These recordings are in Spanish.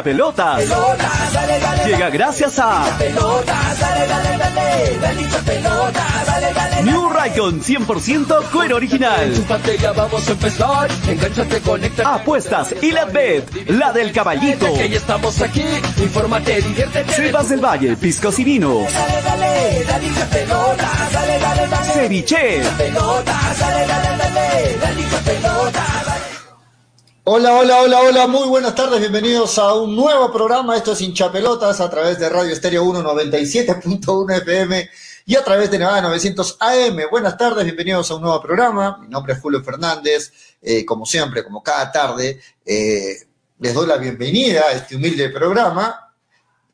pelotas. Llega gracias a New Raycon 100% cuero original. Apuestas y la bet, la del caballito. Estamos aquí. Sebas del Valle, piscos y vinos. Dale, Hola, hola, hola, hola, muy buenas tardes, bienvenidos a un nuevo programa, esto es Hinchapelotas a través de Radio Estéreo 197.1 FM y a través de Nevada 900 AM. Buenas tardes, bienvenidos a un nuevo programa, mi nombre es Julio Fernández, eh, como siempre, como cada tarde, eh, les doy la bienvenida a este humilde programa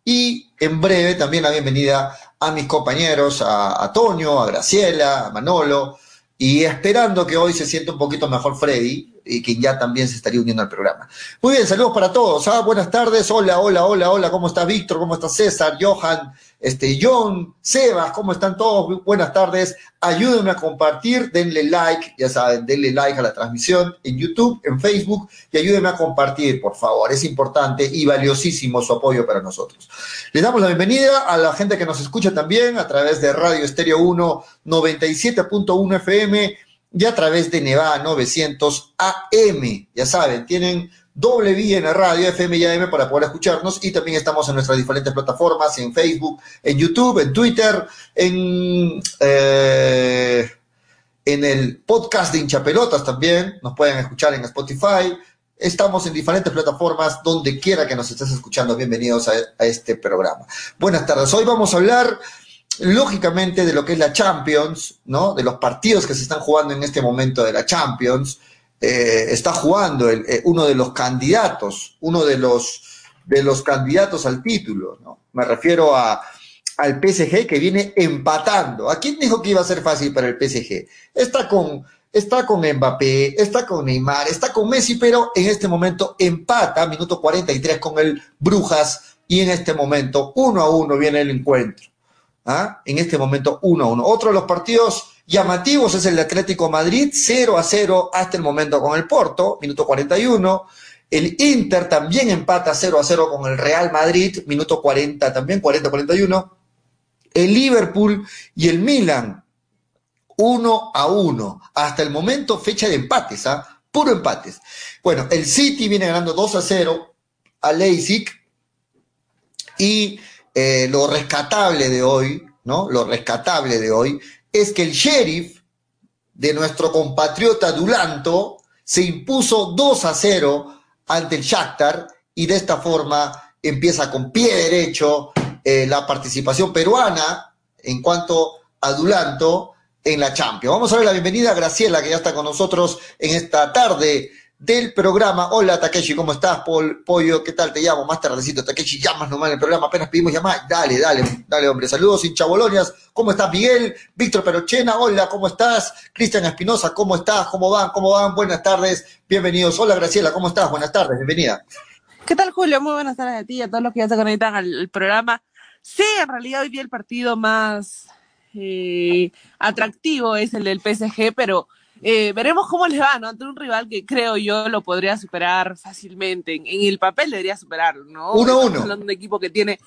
y en breve también la bienvenida a mis compañeros, a, a Toño, a Graciela, a Manolo, y esperando que hoy se sienta un poquito mejor Freddy, y quien ya también se estaría uniendo al programa. Muy bien, saludos para todos. ¿ah? Buenas tardes. Hola, hola, hola, hola. ¿Cómo está Víctor? ¿Cómo está César? Johan, este, John, Sebas, ¿cómo están todos? Buenas tardes. Ayúdenme a compartir, denle like, ya saben, denle like a la transmisión en YouTube, en Facebook y ayúdenme a compartir, por favor. Es importante y valiosísimo su apoyo para nosotros. Les damos la bienvenida a la gente que nos escucha también a través de Radio Estéreo 1 97.1 FM y a través de Nevada 900 AM. Ya saben, tienen doble vía en la radio, FM y AM para poder escucharnos y también estamos en nuestras diferentes plataformas, en Facebook, en YouTube, en Twitter, en, eh, en el podcast de hinchapelotas también, nos pueden escuchar en Spotify. Estamos en diferentes plataformas, donde quiera que nos estés escuchando, bienvenidos a, a este programa. Buenas tardes, hoy vamos a hablar lógicamente de lo que es la Champions, ¿no? De los partidos que se están jugando en este momento de la Champions. Eh, está jugando eh, uno de los candidatos, uno de los, de los candidatos al título, ¿no? Me refiero al PSG que viene empatando. ¿A quién dijo que iba a ser fácil para el PSG? Está con, está con Mbappé, está con Neymar, está con Messi, pero en este momento empata, minuto 43 con el Brujas, y en este momento, uno a uno, viene el encuentro. ¿Ah? en este momento 1 a 1. Otro de los partidos llamativos es el Atlético Madrid, 0 a 0 hasta el momento con el Porto, minuto 41. El Inter también empata 0 a 0 con el Real Madrid, minuto 40 también, 40-41. El Liverpool y el Milan, 1 a 1. Hasta el momento fecha de empates, ¿ah? Puro empates. Bueno, el City viene ganando 2 a 0 a Leipzig y eh, lo rescatable de hoy, ¿no? Lo rescatable de hoy es que el sheriff de nuestro compatriota Dulanto se impuso 2 a 0 ante el Shakhtar y de esta forma empieza con pie derecho eh, la participación peruana en cuanto a Dulanto en la Champions. Vamos a ver la bienvenida a Graciela, que ya está con nosotros en esta tarde del programa. Hola Takeshi, ¿cómo estás? Paul, Pollo, ¿qué tal? Te llamo más tardecito. Takeshi, llamas nomás en el programa, apenas pedimos llamar. Dale, dale, dale, hombre. Saludos, hincha Bolonias. ¿Cómo estás, Miguel? Víctor Perochena, hola, ¿cómo estás? Cristian Espinosa, ¿cómo estás? ¿Cómo van? ¿Cómo van? Buenas tardes, bienvenidos. Hola, Graciela, ¿cómo estás? Buenas tardes, bienvenida. ¿Qué tal, Julio? Muy buenas tardes a ti y a todos los que ya se conectan al, programa. Sí, en realidad hoy día el partido más eh, atractivo es el del PSG, pero eh, veremos cómo les va, ¿no? Ante un rival que creo yo lo podría superar fácilmente. En, el papel debería superarlo, ¿no? Uno a uno. Hablando de un equipo que tiene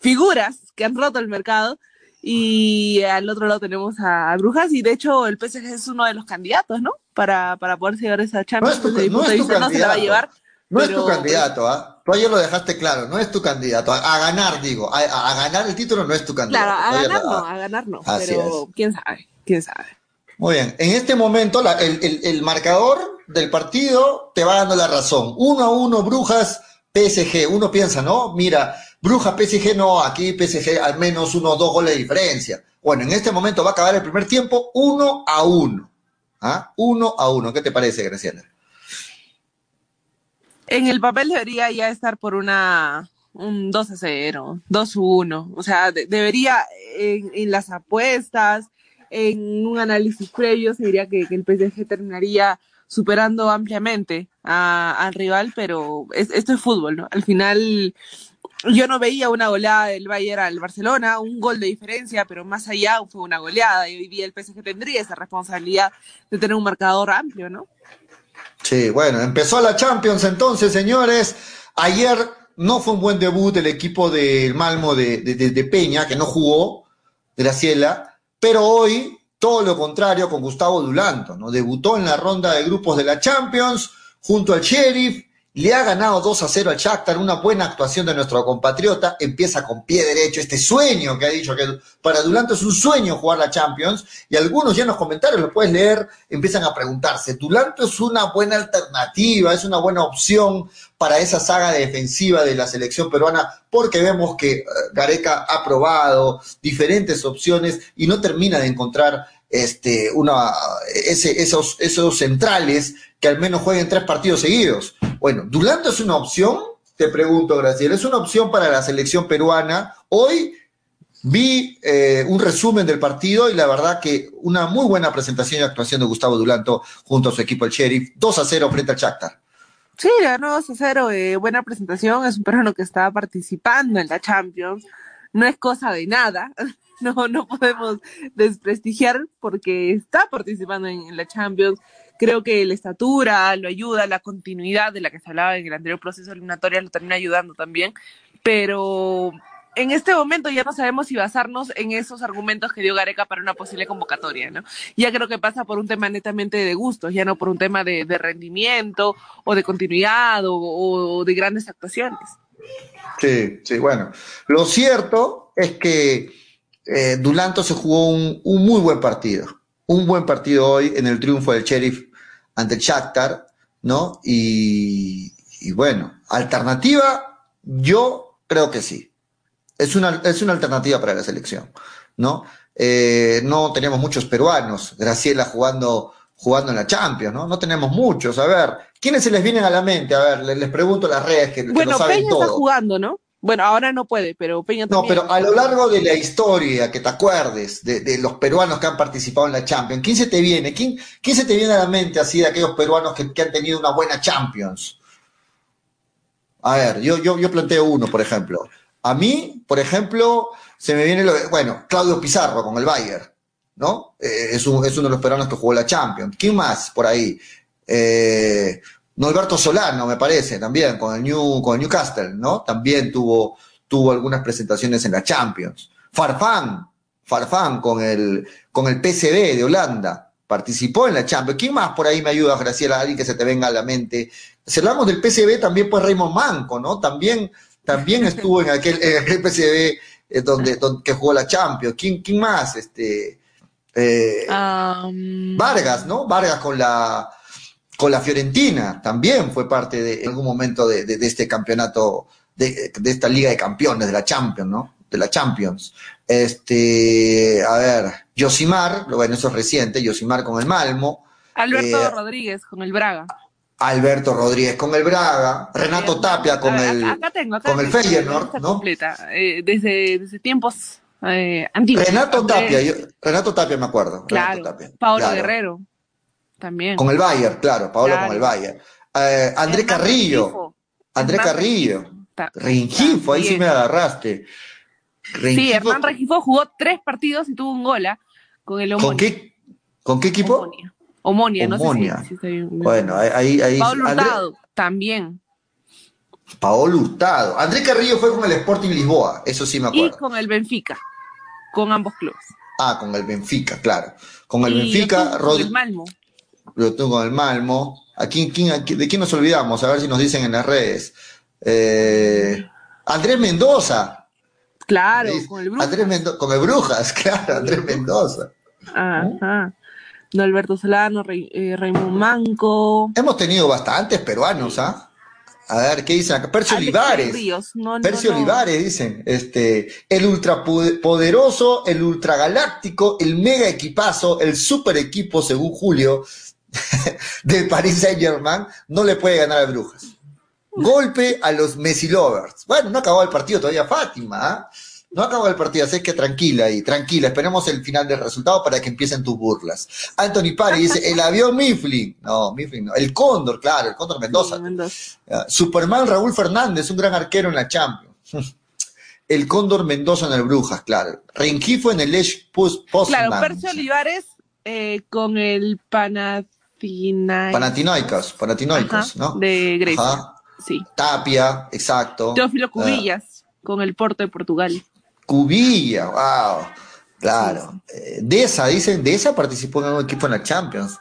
figuras que han roto el mercado. Y al otro lado tenemos a, Brujas, y de hecho el PSG es uno de los candidatos, ¿no? Para, para poder llevar esa Champions. No, es tu, no, es tu no se la va a llevar. No es tu candidato, ¿ah? Tú ayer lo dejaste claro, no es tu candidato. A, ganar, digo, a, a, ganar el título no es tu candidato. Claro, a ganar no, a ganar no. Pero quién sabe, quién sabe. Muy bien, en este momento el, el, el, marcador del partido te va dando la razón. Uno a uno, Brujas, PSG. Uno piensa, ¿no? Mira, Brujas, PSG, no, aquí PSG al menos uno o dos goles de diferencia. Bueno, en este momento va a acabar el primer tiempo uno a uno. ¿Ah? Uno a uno. ¿Qué te parece, Graciela? En el papel debería ya estar por una un 2 a 0, 2 a 1. O sea, de, debería en, en las apuestas, en un análisis previo se diría que, el PSG terminaría superando ampliamente al rival, pero esto es fútbol, ¿no? Al final yo no veía una goleada del Bayern al Barcelona, un gol de diferencia, pero más allá fue una goleada y hoy día el PSG tendría esa responsabilidad de tener un marcador amplio, ¿no? Sí, bueno, empezó la Champions entonces, señores. Ayer no fue un buen debut del equipo del Malmo de, de, Peña, que no jugó, de la Ciela, pero hoy todo lo contrario con Gustavo Dulanto, ¿no? Debutó en la ronda de grupos de la Champions junto al Sheriff, le ha ganado 2 a 0 al Shakhtar, una buena actuación de nuestro compatriota, empieza con pie derecho, este sueño que ha dicho que para Dulanto es un sueño jugar la Champions, y algunos ya en los comentarios lo puedes leer, empiezan a preguntarse, Dulanto es una buena alternativa, es una buena opción para esa saga defensiva de la selección peruana, porque vemos que eh, Gareca ha probado diferentes opciones y no termina de encontrar este, una, ese, esos, esos centrales que al menos jueguen tres partidos seguidos. Bueno, ¿Dulanto es una opción? Te pregunto, Graciela. ¿Es una opción para la selección peruana? Hoy vi eh, un resumen del partido y la verdad que una muy buena presentación y actuación de Gustavo Dulanto junto a su equipo el Sheriff. 2 a 0 frente al Shakhtar. Sí, ganó 2 a 0. Eh, buena presentación. Es un peruano que estaba participando en la Champions. No es cosa de nada. No, no podemos desprestigiar porque está participando en la Champions Creo que la estatura lo ayuda, la continuidad de la que se hablaba en el anterior proceso eliminatorio lo termina ayudando también, pero en este momento ya no sabemos si basarnos en esos argumentos que dio Gareca para una posible convocatoria, ¿no? Ya creo que pasa por un tema netamente de gustos, ya no por un tema de, rendimiento o de continuidad o, de grandes actuaciones. Sí, sí, bueno. Lo cierto es que eh, Dulanto se jugó un, un, muy buen partido, un buen partido hoy en el triunfo del Sheriff ante el Shakhtar, ¿no? Y, bueno, alternativa, yo creo que sí. Es una, es una alternativa para la selección, ¿no? Eh, no tenemos muchos peruanos, Graciela jugando, jugando en la Champions, ¿no? No tenemos muchos. A ver, ¿quiénes se les vienen a la mente? A ver, les, pregunto a las redes que, bueno, que saben Peña está jugando, ¿no? Bueno, ahora no puede, pero Peña también. No, pero a lo largo de la historia, que te acuerdes de, los peruanos que han participado en la Champions, ¿quién se te viene? ¿Quién, quién se te viene a la mente así de aquellos peruanos que, han tenido una buena Champions? A ver, yo, yo, yo planteo uno, por ejemplo. A mí, por ejemplo, se me viene, lo, bueno, Claudio Pizarro con el Bayern, ¿no? Eh, es, es, uno de los peruanos que jugó la Champions. ¿Quién más por ahí? Eh, Norberto Solano, me parece, también, con el, New, con el Newcastle, ¿no? También tuvo, tuvo algunas presentaciones en la Champions. Farfán, Farfán con el, con el PCB de Holanda, participó en la Champions. ¿Quién más por ahí me ayuda, Graciela? Alguien que se te venga a la mente. Si hablamos del PCB, también pues Raymond Manco, ¿no? También, también estuvo en aquel, en PCB eh, donde, donde, que jugó la Champions. ¿Quién, quién más? Este, eh, Vargas, ¿no? Vargas con la, con la Fiorentina, también fue parte de, en algún momento de, este campeonato, de, esta Liga de Campeones, de la Champions, ¿no? De la Champions. Este, a ver, Yosimar, bueno, eso es reciente, Yosimar con el Malmo. Alberto eh, Rodríguez con el Braga. Alberto Rodríguez con el Braga, Renato Tapia con el, con el Feyenoord, ¿no? Completa, eh, desde, desde tiempos eh, antiguos. Renato Tapia, Renato Tapia me acuerdo. Claro, Tapia, Pablo Guerrero. También. Con el Bayern, claro, Paolo con el Bayern. Eh, André Carrillo. André Carrillo. Rengifo, ahí sí me agarraste. Sí, Hernán Rengifo jugó tres partidos y tuvo un gola ¿ah? con el Omonia. ¿Con qué, ¿con qué equipo? Omonia. Omonia, no sé si, está bien. Bueno, ahí... ahí Paolo Hurtado, también. Paolo Hurtado. André Carrillo fue con el Sporting Lisboa, eso sí me acuerdo. Y con el Benfica, con ambos clubes. Ah, con el Benfica, claro. Con el Benfica, Con el Malmo lo tengo con el Malmo. ¿A quién, ¿De quién nos olvidamos? A ver si nos dicen en las redes. Eh, Andrés Mendoza. Claro, con el Brujas. Andrés con el Brujas, claro, Andrés Mendoza. Ajá. No Alberto Solano, eh, Raymond Manco. Hemos tenido bastantes peruanos, ¿ah? A ver, ¿qué dicen acá? Percio Olivares. Percio Olivares, dicen. Este, el ultrapoderoso, el ultragaláctico, el mega equipazo, el super equipo, según Julio, del Paris Saint Germain no le puede ganar a Brujas. Golpe a los Messi Lovers. Bueno, no acabó el partido todavía Fátima. ¿ah? No acabó el partido, así que tranquila y tranquila. Esperemos el final del resultado para que empiecen tus burlas. Anthony Pari dice, el avión Mifflin. No, Mifflin no. El Cóndor, claro, el Cóndor Mendoza. Superman Raúl Fernández, un gran arquero en la Champions. El Cóndor Mendoza en el Brujas, claro. Rengifo en el Leche Post Claro, Percio Olivares eh, con el Panathinaikos. Panathinaikos, Panathinaikos, ¿no? De Grecia. Sí. Tapia, exacto. Teófilo ah. Cubillas, con el Porto de Portugal. Cubilla, wow. Claro. Eh, de esa, dicen, de esa participó en un equipo en la Champions.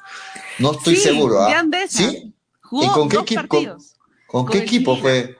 No estoy seguro. ¿ah? ¿Sí? ¿Y con qué equipo? Con, qué equipo fue?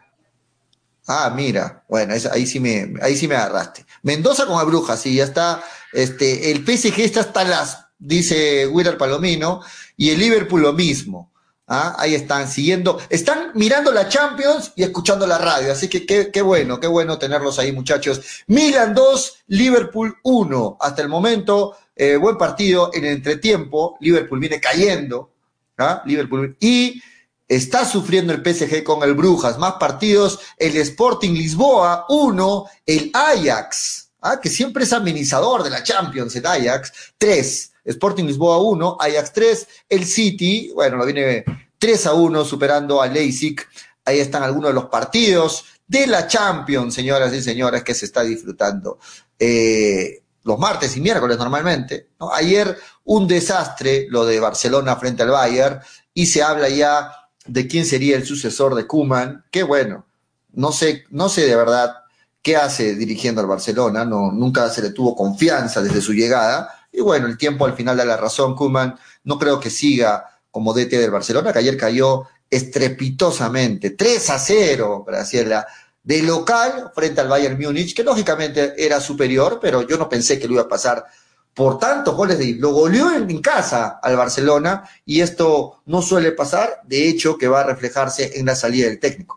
Ah, mira, bueno, ahí sí me, ahí sí me agarraste. Mendoza con Abruja, sí, ya está. Este, el PSG está hasta las, dice Willard Palomino, y el Liverpool lo mismo. ¿Ah? Ahí están siguiendo, están mirando la Champions y escuchando la radio, así que qué, bueno, qué bueno tenerlos ahí muchachos. Milan 2, Liverpool 1, hasta el momento, eh, buen partido en el entretiempo, Liverpool viene cayendo, ¿ah? Liverpool, y está sufriendo el PSG con el Brujas, más partidos, el Sporting Lisboa 1, el Ajax, ¿ah? que siempre es amenizador de la Champions, el Ajax 3. Sporting Lisboa 1, Ajax 3, el City, bueno, lo viene 3 a 1 superando a Leipzig. Ahí están algunos de los partidos de la Champions, señoras y señores, que se está disfrutando eh, los martes y miércoles normalmente. Ayer un desastre lo de Barcelona frente al Bayern y se habla ya de quién sería el sucesor de Kuman, que bueno, no sé, no sé de verdad qué hace dirigiendo al Barcelona, no, nunca se le tuvo confianza desde su llegada, y bueno, el tiempo al final da la razón, Kuman. No creo que siga como DT del Barcelona, que ayer cayó estrepitosamente, 3 a 0, Graciela, de local frente al Bayern Múnich, que lógicamente era superior, pero yo no pensé que lo iba a pasar por tantos goles de lo goleó en, casa al Barcelona y esto no suele pasar, de hecho que va a reflejarse en la salida del técnico.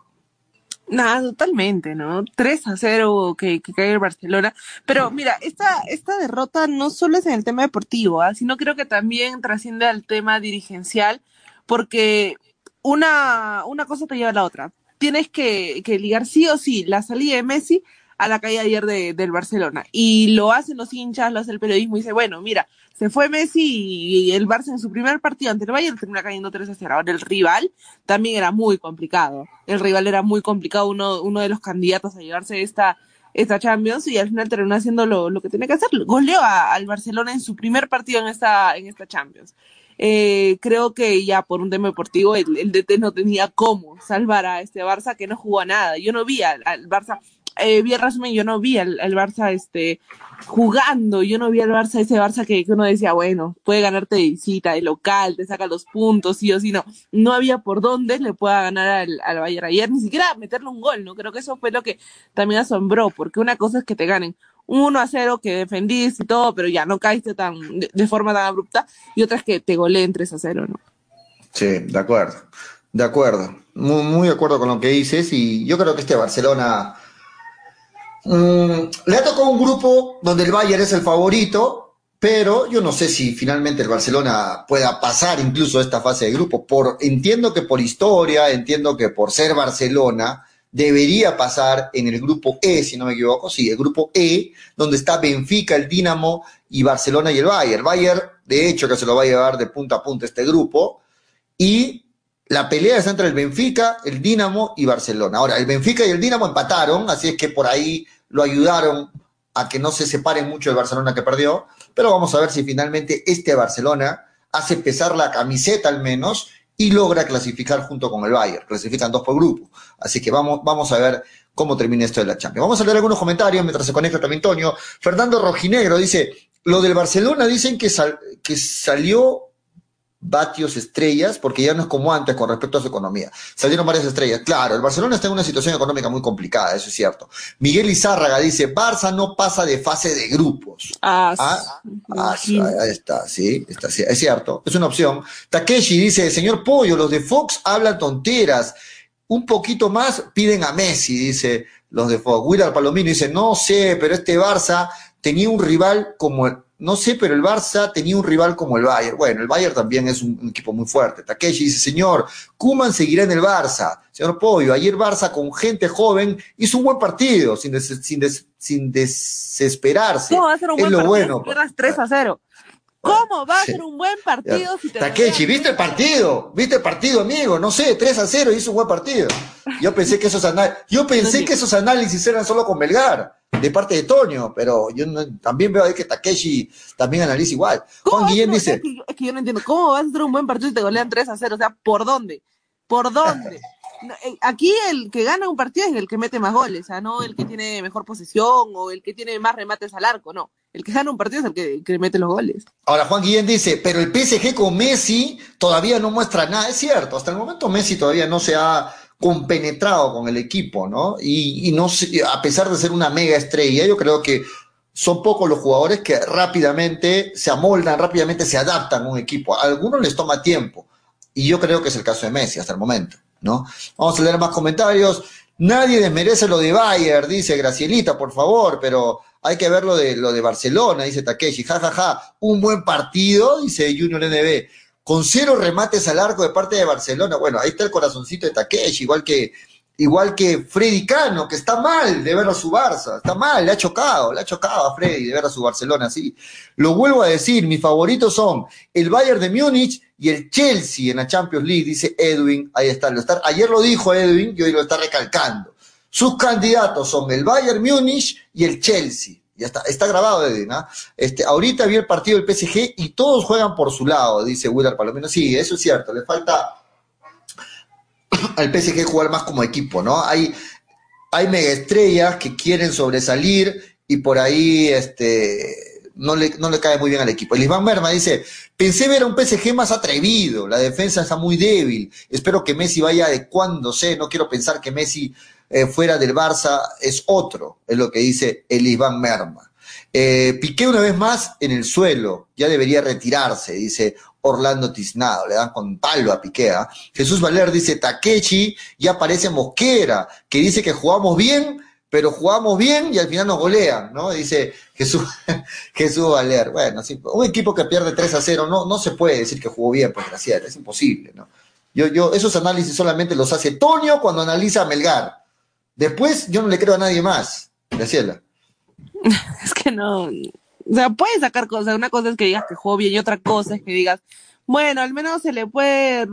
Nada, totalmente, ¿no? 3 a 0 que, que cae el Barcelona. Pero mira, esta, esta derrota no solo es en el tema deportivo, ¿ah? sino creo que también trasciende al tema dirigencial, porque una, una cosa te lleva a la otra. Tienes que, que ligar sí o sí la salida de Messi a la caída ayer de, del Barcelona. Y lo hacen los hinchas, lo hace el periodismo y dice, bueno, mira, se fue Messi y el Barça en su primer partido ante el Bayern termina cayendo 3 a 0. Ahora el rival también era muy complicado. El rival era muy complicado, uno, uno de los candidatos a llevarse esta, esta Champions y al final terminó haciendo lo, que tenía que hacer. Goleó al Barcelona en su primer partido en esta, en esta Champions. Eh, creo que ya por un tema deportivo el, DT no tenía cómo salvar a este Barça que no jugó a nada. Yo no vi al Barça eh, vi el resumen, yo no vi al, Barça este, jugando, yo no vi al Barça, ese Barça que, uno decía, bueno, puede ganarte de visita, de local, te saca los puntos, sí o sí, no. No había por dónde le pueda ganar al, al Bayern ayer, ni siquiera meterle un gol, ¿no? Creo que eso fue lo que también asombró, porque una cosa es que te ganen 1 a 0 que defendiste y todo, pero ya no caíste tan, de, forma tan abrupta, y otra es que te goleen 3 a 0, ¿no? Sí, de acuerdo, de acuerdo, muy, muy de acuerdo con lo que dices, y yo creo que este Barcelona Mm, le ha tocado un grupo donde el Bayern es el favorito, pero yo no sé si finalmente el Barcelona pueda pasar incluso esta fase de grupo. Por, entiendo que por historia, entiendo que por ser Barcelona, debería pasar en el grupo E, si no me equivoco, sí, el grupo E, donde está Benfica, el Dinamo y Barcelona y el Bayern. Bayern, de hecho, que se lo va a llevar de punta a punta este grupo. Y la pelea es entre el Benfica, el Dinamo y Barcelona. Ahora, el Benfica y el Dinamo empataron, así es que por ahí lo ayudaron a que no se separen mucho el Barcelona que perdió, pero vamos a ver si finalmente este Barcelona hace pesar la camiseta al menos y logra clasificar junto con el Bayern. Clasifican dos por grupo. Así que vamos, vamos a ver cómo termina esto de la Champions. Vamos a leer algunos comentarios mientras se conecta también Antonio. Fernando Rojinegro dice, lo del Barcelona dicen que salió vatios estrellas, porque ya no es como antes con respecto a su economía. Salieron varias estrellas. Claro, el Barcelona está en una situación económica muy complicada, eso es cierto. Miguel Izárraga dice, Barça no pasa de fase de grupos. Ah, ah, ah ahí está, sí, está, es cierto, es una opción. Takeshi dice, señor Pollo, los de Fox hablan tonteras. Un poquito más piden a Messi, dice los de Fox. Willard Palomino dice, no sé, pero este Barça tenía un rival como no sé, pero el Barça tenía un rival como el Bayern. Bueno, el Bayern también es un, equipo muy fuerte. Takeshi dice, señor, Kuman seguirá en el Barça. Señor Pollo, ayer Barça con gente joven hizo un buen partido, sin, sin, desesperarse. ¿Cómo va a ser un buen partido bueno, 3 a 0? ¿Cómo va a ser un buen partido si te Takechi, ¿viste el partido? ¿Viste el partido, amigo? No sé, 3 a 0 hizo un buen partido. Yo pensé que esos, yo pensé que esos análisis eran solo con Belgar de parte de Toño, pero yo también veo ahí que Takeshi también analiza igual. Juan Guillén dice... Es que, yo no entiendo, ¿cómo vas a hacer un buen partido si te golean 3 a 0? O sea, ¿por dónde? ¿Por dónde? Aquí el que gana un partido es el que mete más goles, o no el que tiene mejor posesión o el que tiene más remates al arco, no. El que gana un partido es el que, mete los goles. Ahora, Juan Guillén dice, pero el PSG con Messi todavía no muestra nada. Es cierto, hasta el momento Messi todavía no se ha compenetrado con el equipo, ¿no? Y, y no a pesar de ser una mega estrella, yo creo que son pocos los jugadores que rápidamente se amoldan, rápidamente se adaptan a un equipo. A algunos les toma tiempo. Y yo creo que es el caso de Messi hasta el momento, ¿no? Vamos a leer más comentarios. Nadie desmerece lo de Bayer, dice Gracielita, por favor, pero hay que ver lo de, lo de Barcelona, dice Takeshi. Ja, ja, ja. Un buen partido, dice Junior NB. Con cero remates al arco de parte de Barcelona. Bueno, ahí está el corazoncito de Takeshi, igual que igual que Freddy Cano, que está mal de ver a su Barça, está mal, le ha chocado, le ha chocado a Freddy de ver a su Barcelona así. Lo vuelvo a decir, mis favoritos son el Bayern de Múnich y el Chelsea en la Champions League, dice Edwin, ahí está, lo está ayer lo dijo Edwin y hoy lo está recalcando. Sus candidatos son el Bayern Múnich y el Chelsea. Ya está, está grabado Edwin, ¿ah? Este, ahorita vi el partido del PSG y todos juegan por su lado, dice Willard Palomino. Sí, eso es cierto, le falta al PSG jugar más como equipo, ¿no? Hay, hay mega estrellas que quieren sobresalir y por ahí este, no, le, no le cae muy bien al equipo. El Iván Merma dice, pensé ver a un PSG más atrevido, la defensa está muy débil, espero que Messi vaya adecuándose, no quiero pensar que Messi eh, fuera del Barça es otro, es lo que dice el Iván Merma. Eh, Piqué una vez más en el suelo, ya debería retirarse, dice Orlando Tiznado, le dan con palo a Piqué. ¿ah? Jesús Valer dice Takechi, ya aparece Mosquera, que dice que jugamos bien, pero jugamos bien y al final nos golean, ¿no? Dice Jesús, Jesús Valer. Bueno, un equipo que pierde 3 a 0 no, no se puede decir que jugó bien, pues gracias, es imposible, ¿no? Yo, yo, esos análisis solamente los hace Tonio cuando analiza a Melgar. Después yo no le creo a nadie más, Graciela. Es que no, o sea, puedes sacar cosas. Una cosa es que digas que jugó bien y otra cosa es que digas, bueno, al menos se le puede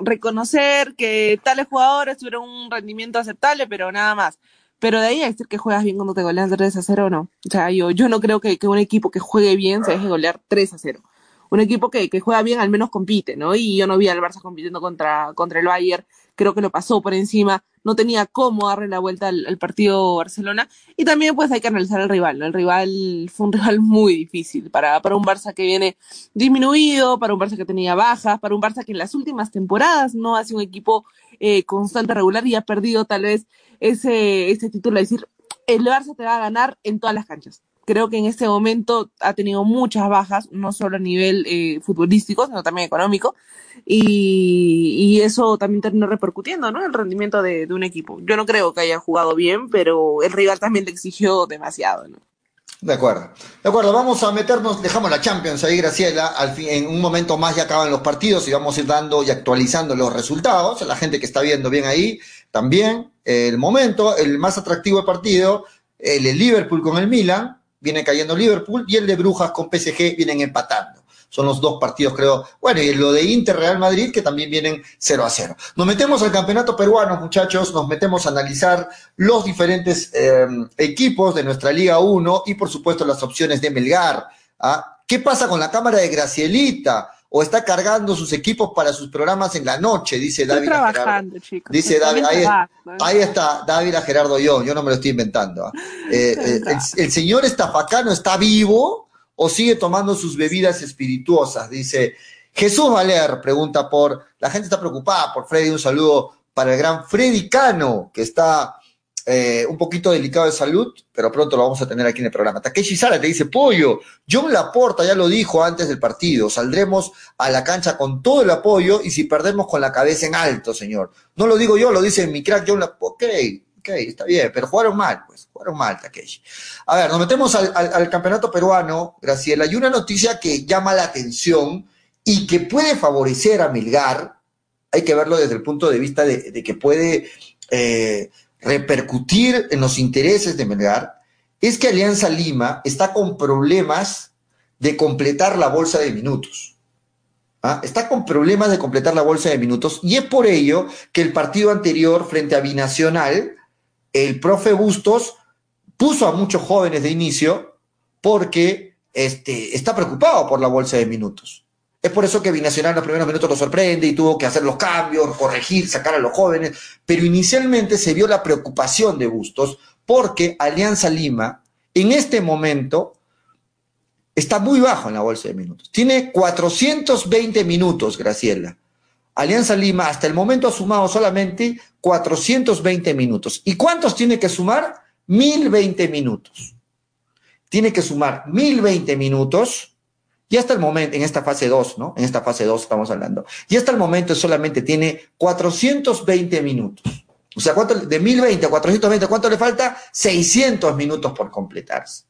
reconocer que tales jugadores tuvieron un rendimiento aceptable, pero nada más. Pero de ahí a decir que juegas bien cuando te golean 3 a 0, no. O sea, yo, yo no creo que, que un equipo que juegue bien se deje golear 3 a 0 un equipo que, que, juega bien al menos compite, ¿no? Y yo no vi al Barça compitiendo contra, contra el Bayern, creo que lo pasó por encima, no tenía cómo darle la vuelta al, partido Barcelona. Y también pues hay que analizar al rival. El rival fue un rival muy difícil para, para un Barça que viene disminuido, para un Barça que tenía bajas, para un Barça que en las últimas temporadas no hace un equipo eh, constante, regular y ha perdido tal vez ese, ese título, es decir, el Barça te va a ganar en todas las canchas creo que en este momento ha tenido muchas bajas, no solo a nivel eh, futbolístico, sino también económico, y, eso también terminó repercutiendo, ¿no? El rendimiento de, de, un equipo. Yo no creo que haya jugado bien, pero el rival también le exigió demasiado, ¿no? De acuerdo. De acuerdo, vamos a meternos, dejamos la Champions ahí, Graciela. Al fin, en un momento más ya acaban los partidos y vamos a ir dando y actualizando los resultados. La gente que está viendo bien ahí, también. El momento, el más atractivo del partido, el Liverpool con el Milan, viene cayendo Liverpool y el de Brujas con PSG vienen empatando. Son los dos partidos, creo. Bueno, y lo de Inter Real Madrid, que también vienen 0 a 0. Nos metemos al campeonato peruano, muchachos. Nos metemos a analizar los diferentes eh, equipos de nuestra Liga 1 y, por supuesto, las opciones de Melgar. ¿ah? ¿Qué pasa con la cámara de Gracielita? O está cargando sus equipos para sus programas en la noche, dice David. trabajando, chicos. Dice David, ahí, está David a Gerardo yo, yo no me lo estoy inventando. ¿ah? Eh, eh, el, señor estafacano está vivo o sigue tomando sus bebidas espirituosas, dice Jesús Valer, pregunta por, la gente está preocupada por Freddy, un saludo para el gran Freddy Cano, que está eh, un poquito delicado de salud, pero pronto lo vamos a tener aquí en el programa. Takeshi Sara te dice, pollo, John Laporta ya lo dijo antes del partido, saldremos a la cancha con todo el apoyo y si perdemos con la cabeza en alto, señor. No lo digo yo, lo dice mi crack John Laporta. Ok, ok, está bien, pero jugaron mal, pues, jugaron mal, Takeshi. A ver, nos metemos al, campeonato peruano, Graciela, y una noticia que llama la atención y que puede favorecer a Milgar, hay que verlo desde el punto de vista de, que puede... Eh, repercutir en los intereses de Melgar es que Alianza Lima está con problemas de completar la bolsa de minutos. ¿Ah? Está con problemas de completar la bolsa de minutos y es por ello que el partido anterior frente a Binacional, el profe Bustos puso a muchos jóvenes de inicio porque este, está preocupado por la bolsa de minutos. Es por eso que Binacional en los primeros minutos lo sorprende y tuvo que hacer los cambios, corregir, sacar a los jóvenes. Pero inicialmente se vio la preocupación de Bustos porque Alianza Lima en este momento está muy bajo en la bolsa de minutos. Tiene 420 minutos, Graciela. Alianza Lima hasta el momento ha sumado solamente 420 minutos. ¿Y cuántos tiene que sumar? 1020 minutos. Tiene que sumar 1020 minutos y hasta el momento, en esta fase 2, ¿no? En esta fase 2 estamos hablando. Y hasta el momento solamente tiene 420 minutos. O sea, ¿cuánto, de 1020 a 420, ¿cuánto le falta? 600 minutos por completarse.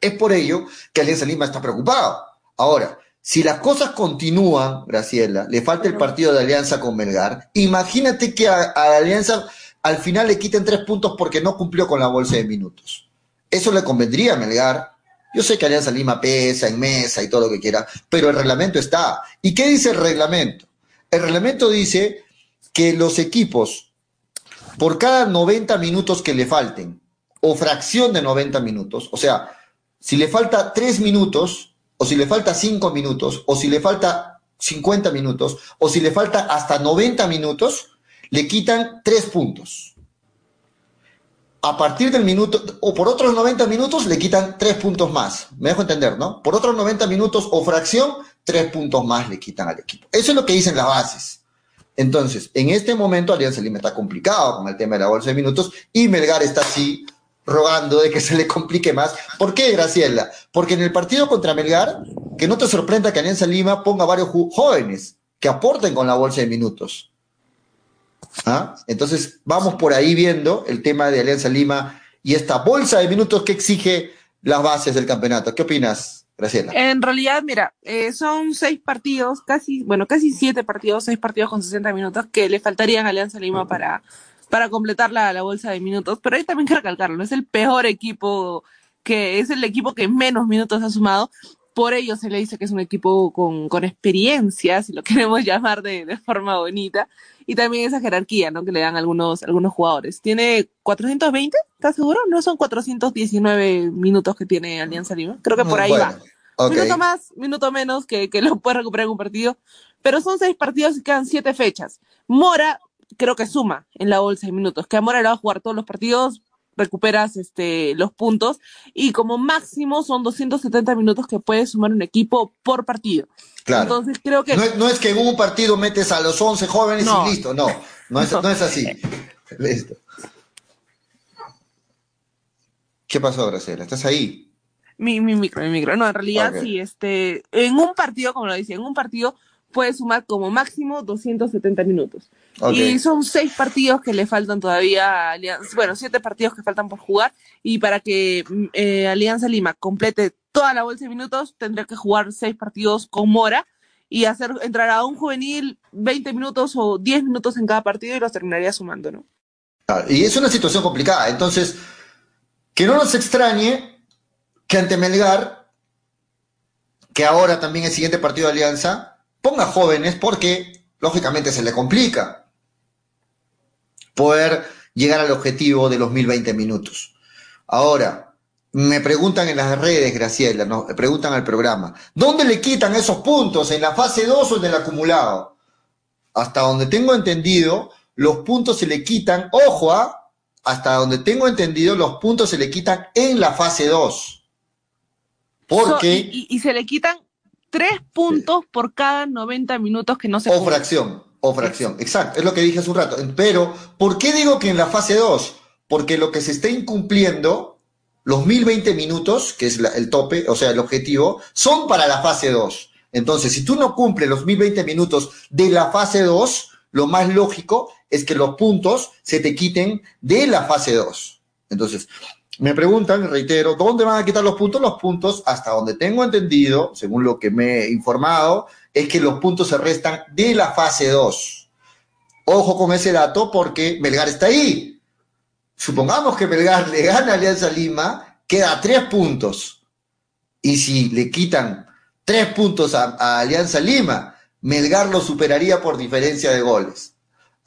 Es por ello que Alianza Lima está preocupado. Ahora, si las cosas continúan, Graciela, le falta el partido de Alianza con Melgar, imagínate que a, a Alianza al final le quiten tres puntos porque no cumplió con la bolsa de minutos. Eso le convendría a Melgar, yo sé que Alianza Lima pesa en mesa y todo lo que quiera, pero el reglamento está. ¿Y qué dice el reglamento? El reglamento dice que los equipos, por cada 90 minutos que le falten, o fracción de 90 minutos, o sea, si le falta 3 minutos, o si le falta 5 minutos, o si le falta 50 minutos, o si le falta hasta 90 minutos, le quitan 3 puntos a partir del minuto, o por otros 90 minutos le quitan 3 puntos más. Me dejo entender, ¿no? Por otros 90 minutos o fracción, 3 puntos más le quitan al equipo. Eso es lo que dicen las bases. Entonces, en este momento Alianza Lima está complicado con el tema de la bolsa de minutos y Melgar está así rogando de que se le complique más. ¿Por qué, Graciela? Porque en el partido contra Melgar, que no te sorprenda que Alianza Lima ponga varios jóvenes que aporten con la bolsa de minutos. ¿Ah? Entonces, vamos por ahí viendo el tema de Alianza Lima y esta bolsa de minutos que exige las bases del campeonato. ¿Qué opinas, Graciela? En realidad, mira, eh, son seis partidos, casi, bueno, casi siete partidos, seis partidos con 60 minutos que le faltarían a Alianza Lima para, para completar la, la bolsa de minutos. Pero ahí también que recalcarlo, es el peor equipo que es el equipo que menos minutos ha sumado por ello se le dice que es un equipo con, con experiencia, si lo queremos llamar de, de, forma bonita, y también esa jerarquía, ¿no? Que le dan algunos, algunos jugadores. Tiene 420, ¿estás seguro? No son 419 minutos que tiene Alianza Lima. Creo que por ahí bueno, va. Okay. Minuto más, minuto menos, que, que lo puede recuperar en un partido. Pero son seis partidos y quedan siete fechas. Mora creo que suma en la bolsa de minutos. Que a Mora le va a jugar todos los partidos, recuperas este, los puntos y como máximo son 270 minutos que puede sumar un equipo por partido. Claro. Entonces creo que... No es, no es, que en un partido metes a los 11 jóvenes no. y listo, no, no es, no es así. Listo. ¿Qué pasó, Graciela? ¿Estás ahí? Mi, mi micro, mi micro. No, en realidad okay. sí, este, en un partido, como lo decía, en un partido puede sumar como máximo 270 minutos. Okay. Y son seis partidos que le faltan todavía a Alianza, bueno, siete partidos que faltan por jugar y para que eh, Alianza Lima complete toda la bolsa de minutos tendría que jugar seis partidos con Mora y hacer entrar a un juvenil 20 minutos o 10 minutos en cada partido y los terminaría sumando, ¿no? Claro, y es una situación complicada, entonces que no nos extrañe que ante Melgar, que ahora también el siguiente partido de Alianza, ponga jóvenes porque lógicamente se le complica poder llegar al objetivo de los 1020 minutos. Ahora, me preguntan en las redes, Graciela, ¿no? me preguntan al programa, ¿dónde le quitan esos puntos? ¿En la fase 2 o en el acumulado? Hasta donde tengo entendido, los puntos se le quitan, ojo, ¿ah? hasta donde tengo entendido, los puntos se le quitan en la fase 2. Porque... So, y, y, se le quitan tres puntos por cada 90 minutos que no se O fracción, o fracción, exacto, es lo que dije hace un rato. Pero, ¿por qué digo que en la fase 2? Porque lo que se está incumpliendo, los 1020 minutos, que es la, el tope, o sea, el objetivo, son para la fase 2. Entonces, si tú no cumples los 1020 minutos de la fase 2, lo más lógico es que los puntos se te quiten de la fase 2. Entonces, me preguntan, reitero, ¿dónde van a quitar los puntos? Los puntos, hasta donde tengo entendido, según lo que me he informado, es que los puntos se restan de la fase 2. Ojo con ese dato porque Melgar está ahí. Supongamos que Melgar le gana a Alianza Lima, queda tres puntos. Y si le quitan tres puntos a, a Alianza Lima, Melgar lo superaría por diferencia de goles.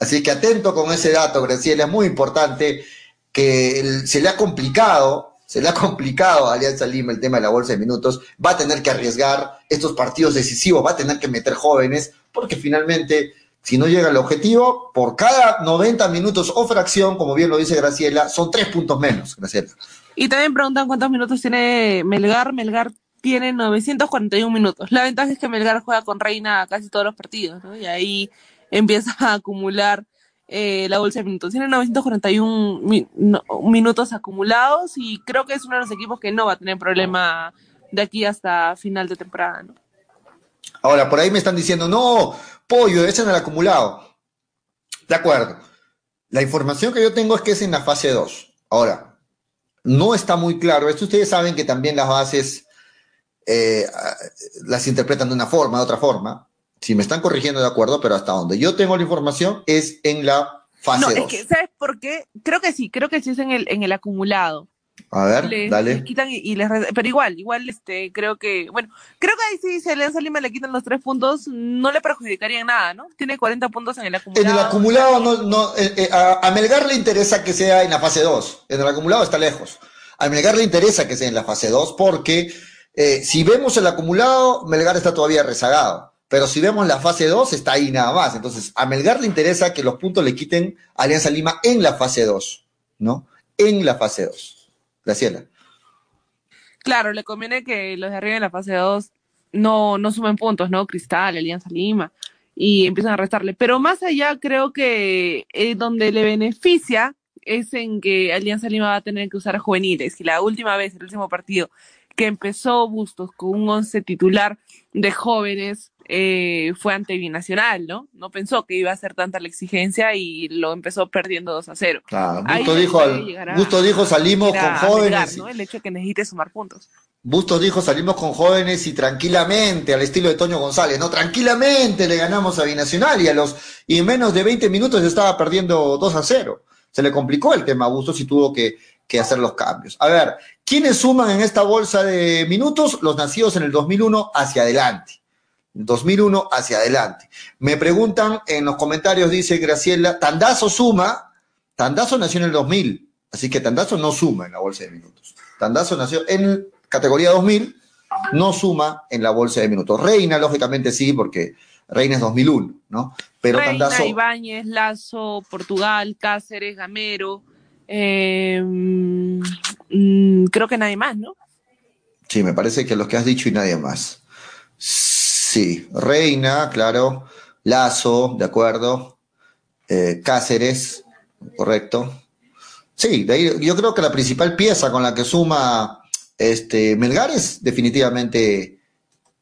Así que atento con ese dato, Graciela, es muy importante que se le ha complicado, se le ha complicado a Alianza Lima el tema de la bolsa de minutos, va a tener que arriesgar estos partidos decisivos, va a tener que meter jóvenes, porque finalmente, si no llega al objetivo, por cada 90 minutos o fracción, como bien lo dice Graciela, son tres puntos menos, Graciela. Y también preguntan cuántos minutos tiene Melgar. Melgar tiene 941 minutos. La ventaja es que Melgar juega con Reina casi todos los partidos, ¿no? Y ahí empieza a acumular eh, la bolsa de minutos. Tiene 941 minutos acumulados y creo que es uno de los equipos que no va a tener problema de aquí hasta final de temporada. Ahora, por ahí me están diciendo, no, pollo, ese en el acumulado. De acuerdo. La información que yo tengo es que es en la fase 2. Ahora, no está muy claro. Esto ustedes saben que también las bases eh, las interpretan de una forma, de otra forma. Si me están corrigiendo de acuerdo, pero hasta donde yo tengo la información es en la fase 2. No, es que, ¿sabes por qué? Creo que sí, creo que sí es en el, en el acumulado. A ver, dale. Les quitan y, les pero igual, igual este creo que, bueno, creo que ahí sí si a Alianza Lima le quitan los tres puntos, no le perjudicaría nada, ¿no? Tiene 40 puntos en el acumulado. En el acumulado no, no eh, eh, a, Melgar le interesa que sea en la fase 2. En el acumulado está lejos. A Melgar le interesa que sea en la fase 2 porque eh, si vemos el acumulado, Melgar está todavía rezagado. Pero si vemos la fase 2, está ahí nada más. Entonces, a Melgar le interesa que los puntos le quiten a Alianza Lima en la fase 2, ¿no? En la fase 2. Graciela. Claro, le conviene que los de arriba en la fase 2 no, no sumen puntos, ¿no? Cristal, Alianza Lima, y empiezan a restarle. Pero más allá, creo que eh, donde le beneficia es en que Alianza Lima va a tener que usar juveniles. Y la última vez, el último partido, que empezó Bustos con un once titular de jóvenes eh, fue ante Binacional, ¿no? No pensó que iba a ser tanta la exigencia y lo empezó perdiendo 2 a 0. Claro, Bustos dijo, dijo salimos con jóvenes. ¿no? El hecho de que necesite sumar puntos. Bustos dijo salimos con jóvenes y tranquilamente, al estilo de Toño González, ¿no? Tranquilamente le ganamos a Binacional y a los y en menos de 20 minutos estaba perdiendo 2 a 0. Se le complicó el tema a Bustos y tuvo que que hacer los cambios. A ver, ¿quiénes suman en esta bolsa de minutos? Los nacidos en el 2001 hacia adelante. 2001 hacia adelante. Me preguntan en los comentarios, dice Graciela, Tandazo suma, Tandazo nació en el 2000, así que Tandazo no suma en la bolsa de minutos. Tandazo nació en categoría 2000, no suma en la bolsa de minutos. Reina, lógicamente sí, porque Reina es 2001, ¿no? Pero Reina, Tandazo... Ibáñez, Lazo, Portugal, Cáceres, Gamero, eh, creo que nadie más, ¿no? Sí, me parece que los que has dicho y nadie más. Sí, Reina, claro, Lazo, de acuerdo, eh, Cáceres, correcto. Sí, de yo creo que la principal pieza con la que suma este, Melgar es definitivamente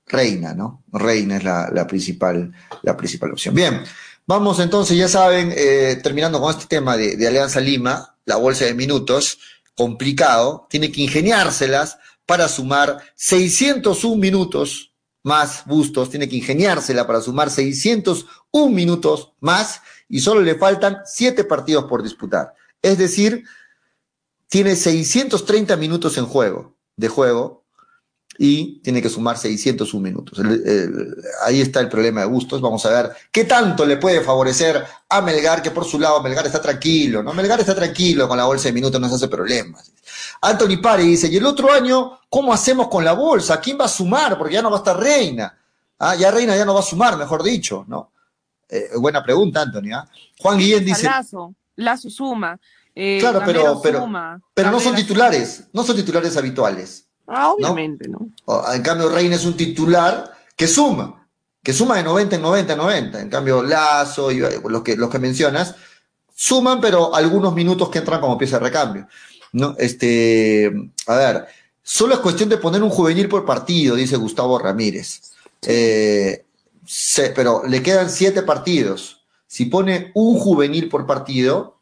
Reina, ¿no? Reina es la, principal, la principal opción. Bien, vamos entonces, ya saben, eh, terminando con este tema de Alianza Lima, la bolsa de minutos, complicado, tiene que ingeniárselas para sumar 601 minutos más bustos, tiene que ingeniársela para sumar 601 minutos más y solo le faltan 7 partidos por disputar. Es decir, tiene 630 minutos en juego, de juego, y tiene que sumar 601 minutos. ahí está el problema de gustos. Vamos a ver qué tanto le puede favorecer a Melgar, que por su lado Melgar está tranquilo, ¿no? Melgar está tranquilo con la bolsa de minutos, no se hace problemas. Anthony Pari dice, ¿y el otro año cómo hacemos con la bolsa? ¿Quién va a sumar? Porque ya no va a estar Reina. Ah, ya Reina ya no va a sumar, mejor dicho, ¿no? Eh, buena pregunta, Anthony. ¿ah? Juan Guillén dice... Lazo, Lazo suma. Eh, claro, pero, pero, pero no son titulares, no son titulares habituales. Ah, obviamente, ¿no? En cambio, Reina es un titular que suma, que suma de 90 en 90 en 90. En cambio, Lazo y eh, los que, los que mencionas suman, pero algunos minutos que entran como pieza de recambio. ¿no? Este, a ver, solo es cuestión de poner un juvenil por partido, dice Gustavo Ramírez. Eh, pero le quedan siete partidos. Si pone un juvenil por partido,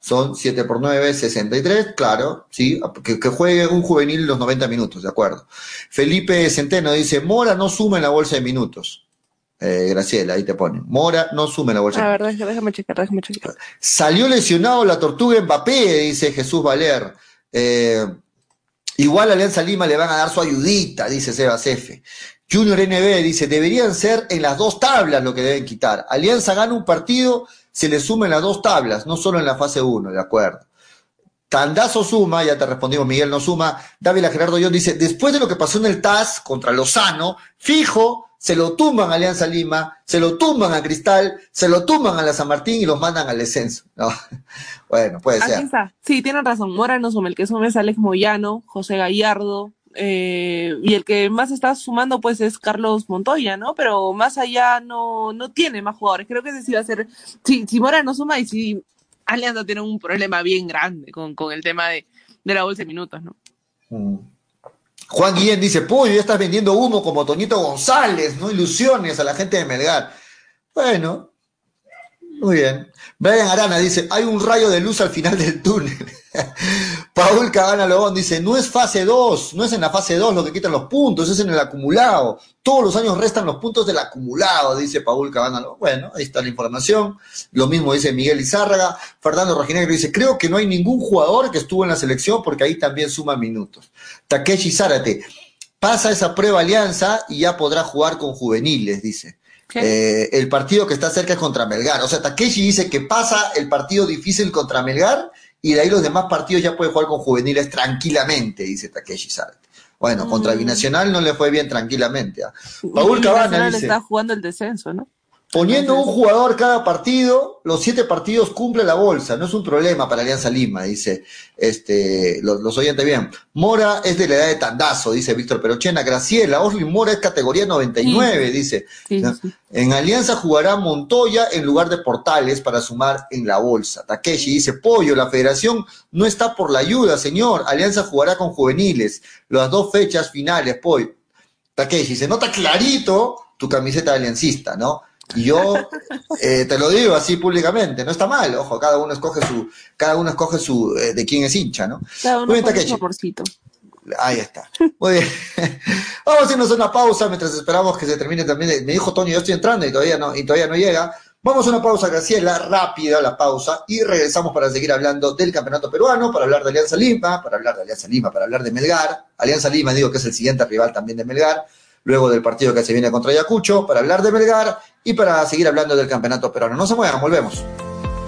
son 7 por 9, 63, claro, sí, que, juegue un juvenil los 90 minutos, de acuerdo. Felipe Centeno dice, Mora no suma en la bolsa de minutos. Eh, Graciela, ahí te pone. Mora no suma en la bolsa. A ver, déjame checar, déjame checar. Salió lesionado la tortuga Mbappé, dice Jesús Valer. Eh, igual a Alianza Lima le van a dar su ayudita, dice Sebas F. Junior NB dice, deberían ser en las dos tablas lo que deben quitar. Alianza gana un partido se le sumen las dos tablas, no solo en la fase 1, ¿de acuerdo? Tandazo suma, ya te respondimos, Miguel no suma. Dávila Gerardo John dice, después de lo que pasó en el TAS contra Lozano, fijo, se lo tumban a Alianza Lima, se lo tumban a Cristal, se lo tumban a la San Martín y los mandan al descenso. Bueno, puede ser. Sí, tienen razón. Mora no suma, el que suma es Alex Moyano, José Gallardo, eh, y el que más está sumando pues es Carlos Montoya, ¿no? Pero más allá no, no tiene más jugadores. Creo que ese va a ser, si, si Mora no suma y si Alianza tiene un problema bien grande con, el tema de, la bolsa de minutos, ¿no? Mm. Juan Guillén dice, Pollo, ya estás vendiendo humo como Toñito González, no ilusiones a la gente de Melgar. Bueno, muy bien. Brian Arana dice, hay un rayo de luz al final del túnel. Paul Cabana Lobón dice, no es fase 2, no es en la fase 2 lo que quitan los puntos, es en el acumulado. Todos los años restan los puntos del acumulado, dice Paul Cabana Lobón. Bueno, ahí está la información. Lo mismo dice Miguel Izárraga. Fernando Rojinegro dice, creo que no hay ningún jugador que estuvo en la selección porque ahí también suma minutos. Takeshi Zárate, pasa esa prueba alianza y ya podrá jugar con juveniles, dice. Eh, el partido que está cerca es contra Melgar. O sea, Takeshi dice que pasa el partido difícil contra Melgar y de ahí los demás partidos ya puede jugar con juveniles tranquilamente, dice Takeshi Sarte. Bueno, contra mm. Binacional no le fue bien tranquilamente. ¿ah? Paul Cabana dice, está jugando el descenso, ¿no? Poniendo un jugador cada partido, los siete partidos cumple la bolsa, no es un problema para Alianza Lima, dice este, los, oyentes bien. Mora es de la edad de Tandazo, dice Víctor Perochena. Graciela, Osli Mora es categoría 99, dice. En Alianza jugará Montoya en lugar de Portales para sumar en la bolsa. Takeshi dice, Pollo, la federación no está por la ayuda, señor. Alianza jugará con juveniles. Las dos fechas finales, Pollo. Takeshi, se nota clarito tu camiseta de aliancista, ¿no? Yo eh, te lo digo así públicamente, no está mal, ojo, cada uno escoge su, cada uno escoge su, eh, de quién es hincha, ¿no? Muy bien, Ahí está. Muy bien. Vamos a hacernos una pausa mientras esperamos que se termine también. Me dijo Toño, yo estoy entrando y todavía no, y todavía no llega. Vamos a una pausa, Graciela, rápida la pausa, y regresamos para seguir hablando del campeonato peruano, para hablar de Alianza Lima, para hablar de Alianza Lima, para hablar de Melgar. Alianza Lima, digo que es el siguiente rival también de Melgar luego del partido que se viene contra Ayacucho, para hablar de Melgar y para seguir hablando del campeonato peruano. No se muevan, volvemos.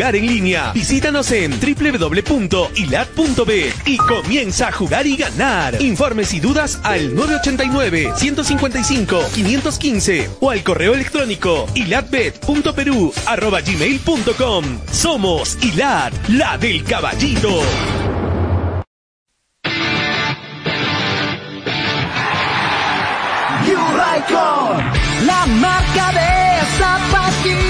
en línea. Visítanos en www.ilat.b y comienza a jugar y ganar. Informes y dudas al 989-155-515 o al correo electrónico ilatbet.peru.gmail.com. Somos Ilat, la del caballito. la marca de zapatillas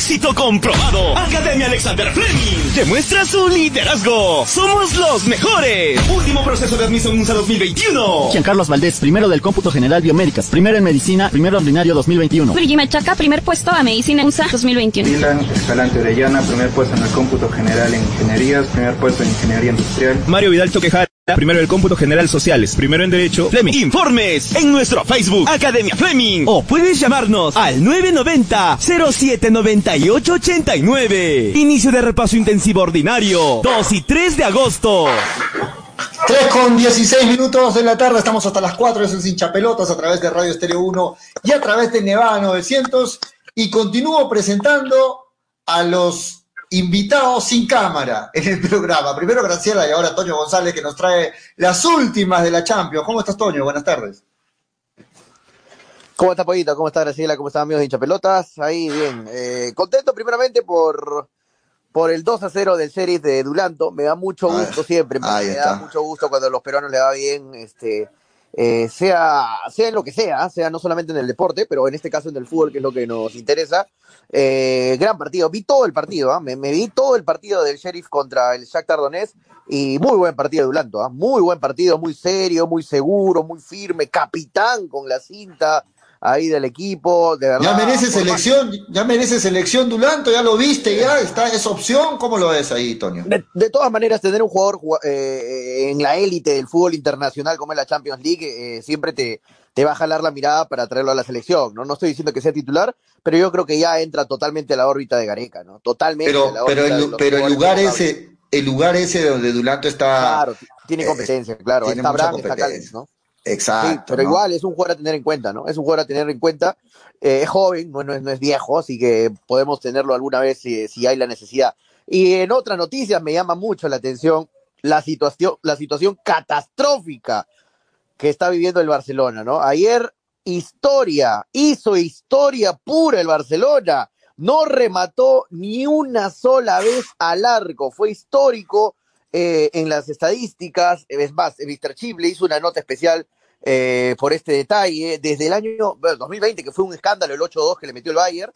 Éxito comprobado. Academia Alexander Fleming demuestra su liderazgo. Somos los mejores. Último proceso de admisión USA 2021. Giancarlos Valdés, primero del cómputo general biomédicas, primero en medicina, primero ordinario 2021. Luigi Machaca, primer puesto a medicina USA 2021. Dylan Escalante Orellana, primer puesto en el cómputo general en ingenierías, primer puesto en ingeniería industrial. Mario Vidal Toquejara. Primero el cómputo general sociales, primero en derecho, Fleming. Informes en nuestro Facebook, Academia Fleming. O puedes llamarnos al 990 079889. Inicio de repaso intensivo ordinario, 2 y 3 de agosto. 3 con 16 minutos de la tarde, estamos hasta las 4, eso es hinchapelotas a través de Radio Estéreo 1 y a través de Nevada 900 y continúo presentando a los invitados sin cámara en el programa. Primero Graciela y ahora Toño González que nos trae las últimas de la Champions. ¿Cómo estás Toño? Buenas tardes. ¿Cómo está Pollito? ¿Cómo está Graciela? ¿Cómo están amigos de hinchapelotas? Ahí bien. Eh, contento primeramente por, por el 2 a 0 del series de Dulanto. Me da mucho gusto siempre. me da mucho gusto cuando a los peruanos le va bien, este, eh, sea, sea en lo que sea, sea no solamente en el deporte, pero en este caso en el fútbol, que es lo que nos interesa. Eh, gran partido. Vi todo el partido, ¿ah? me, me, vi todo el partido del Sheriff contra el Shakhtar Donetsk y muy buen partido de Dulanto, ¿ah? muy buen partido, muy serio, muy seguro, muy firme, capitán con la cinta ahí del equipo, de verdad. Ya merece selección, ya merece selección Dulanto, ya lo viste, ya está esa opción, ¿cómo lo ves ahí, Toño? De, de todas maneras, tener un jugador eh, en la élite del fútbol internacional como es la Champions League, eh, siempre te, te va a jalar la mirada para traerlo a la selección, ¿no? No estoy diciendo que sea titular, pero yo creo que ya entra totalmente a la órbita de Gareca, ¿no? Totalmente. Pero, pero, el, pero el lugar ese, el lugar ese donde Dulanto está. Claro, tiene competencia, eh, claro. Tiene está Brand, está Callens, ¿no? Exacto. Sí, pero ¿no? igual es un jugador a tener en cuenta, ¿no? Es un jugador a tener en cuenta. Eh, es joven, no, no, es, no, es, viejo, así que podemos tenerlo alguna vez si, si, hay la necesidad. Y en otras noticias me llama mucho la atención la situación, la situación catastrófica que está viviendo el Barcelona, ¿no? Ayer, historia, hizo historia pura el Barcelona. No remató ni una sola vez al arco. Fue histórico eh, en las estadísticas. Es más, Mr. Chip le hizo una nota especial eh, por este detalle. Desde el año bueno, 2020, que fue un escándalo, el 8-2 que le metió el Bayern,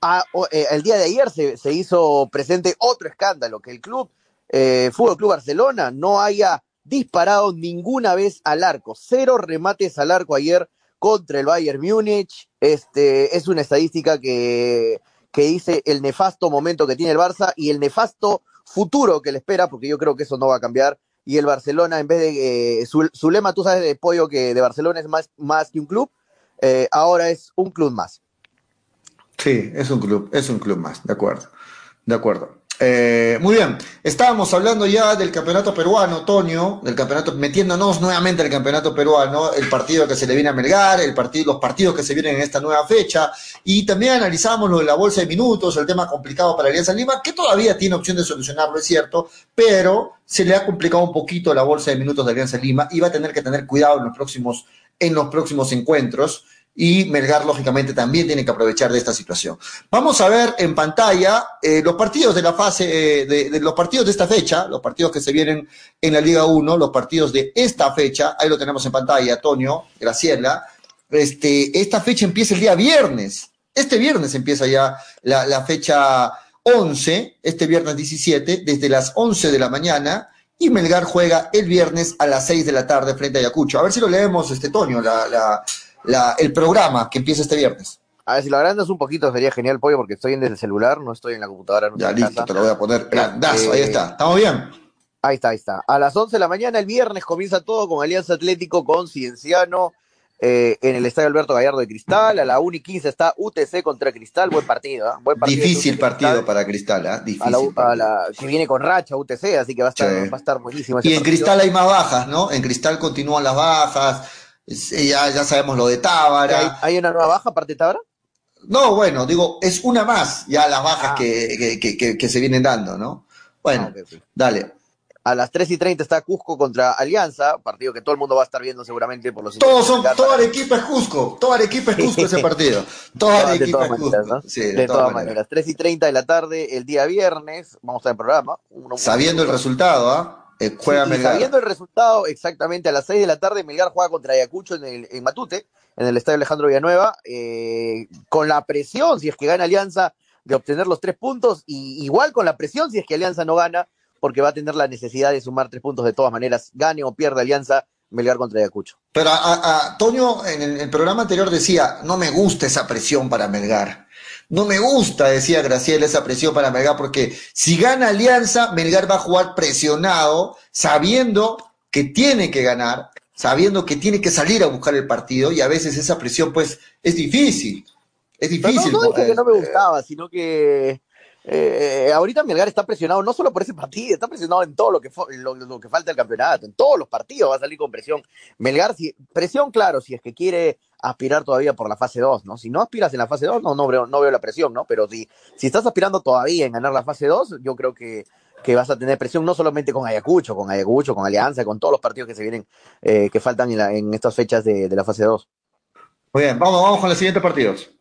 a, eh, el día de ayer se, se, hizo presente otro escándalo, que el club, eh, Fútbol Club Barcelona, no haya disparado ninguna vez al arco. Cero remates al arco ayer contra el Bayern Múnich. Este, es una estadística que, que dice el nefasto momento que tiene el Barça y el nefasto futuro que le espera, porque yo creo que eso no va a cambiar. Y el Barcelona, en vez de eh, su, su, lema, tú sabes de pollo que de Barcelona es más, más que un club, eh, ahora es un club más. Sí, es un club, es un club más, de acuerdo, de acuerdo. Eh, muy bien, estábamos hablando ya del campeonato peruano, Toño, del campeonato, metiéndonos nuevamente al campeonato peruano, el partido que se le viene a Melgar, el partido, los partidos que se vienen en esta nueva fecha, y también analizamos lo de la bolsa de minutos, el tema complicado para Alianza Lima, que todavía tiene opción de solucionarlo, es cierto, pero se le ha complicado un poquito la bolsa de minutos de Alianza Lima y va a tener que tener cuidado en los próximos, en los próximos encuentros. Y Melgar, lógicamente, también tiene que aprovechar de esta situación. Vamos a ver en pantalla eh, los partidos de la fase, eh, de, los partidos de esta fecha, los partidos que se vienen en la Liga 1, los partidos de esta fecha, ahí lo tenemos en pantalla, Antonio, Graciela. Este, esta fecha empieza el día viernes. Este viernes empieza ya la, fecha 11, este viernes 17, desde las 11 de la mañana, y Melgar juega el viernes a las 6 de la tarde frente a Ayacucho. A ver si lo leemos, este Toño, la, la, la, el programa que empieza este viernes. A ver, si lo agrandas un poquito sería genial, Pollo, porque estoy en el celular, no estoy en la computadora. No ya, listo, casa. te lo voy a poner grandazo, eh, ahí está. ¿Estamos bien? Ahí está, ahí está. A las 11 de la mañana, el viernes, comienza todo con Alianza Atlético, con Cienciano, eh, en el Estadio Alberto Gallardo de Cristal. A la 1 y 15 está UTC contra Cristal. Buen partido, ¿eh? Buen partido Difícil partido Cristal. para Cristal, ¿eh? Difícil. A la, a la, que viene con racha UTC, así que va a estar, sí. va a estar buenísimo. y en partido. Cristal hay más bajas, ¿no? En Cristal continúan las bajas. Ya, ya sabemos lo de Tábara. ¿Hay, ¿Hay, una nueva baja aparte de Tábara? No, bueno, digo, es una más ya las bajas ah. que, que, que, que, se vienen dando, ¿no? Bueno, ah, okay, okay. dale. A las 3 y 30 está Cusco contra Alianza, partido que todo el mundo va a estar viendo seguramente por los Todos son, toda Arequipa es Cusco, toda Arequipa es Cusco ese partido. Toda Arequipa es Cusco. ¿no? Sí, de, de, todas, todas maneras. maneras. 3 y 30 de la tarde, el día viernes, vamos a estar en programa. Uno, Sabiendo uno, el resultado, ¿ah? ¿eh? Eh, juega sí, Melgar. Sabiendo el resultado, exactamente a las 6 de la tarde, Melgar juega contra Ayacucho en, el, en Matute, en el Estadio Alejandro Villanueva, eh, con la presión, si es que gana Alianza, de obtener los tres puntos, y igual con la presión, si es que Alianza no gana, porque va a tener la necesidad de sumar tres puntos de todas maneras, gane o pierda Alianza, Melgar contra Ayacucho. Pero a, a Toño en el, el, programa anterior decía, no me gusta esa presión para Melgar. No me gusta, decía Graciela, esa presión para Melgar, porque si gana Alianza, Melgar va a jugar presionado, sabiendo que tiene que ganar, sabiendo que tiene que salir a buscar el partido, y a veces esa presión, pues, es difícil. Es difícil. Pero no, no dije que no me gustaba, sino que eh, ahorita Melgar está presionado no solo por ese partido, está presionado en todo lo que, falta del campeonato, en todos los partidos va a salir con presión. Melgar, si, presión, claro, si es que quiere aspirar todavía por la fase 2, ¿no? Si no aspiras en la fase 2, no, no, veo, la presión, ¿no? Pero si, estás aspirando todavía en ganar la fase 2, yo creo que, vas a tener presión no solamente con Ayacucho, con Ayacucho, con Alianza, con todos los partidos que se vienen, eh, que faltan en, la, en, estas fechas de, de la fase 2. Muy bien, vamos, vamos con los siguientes partidos.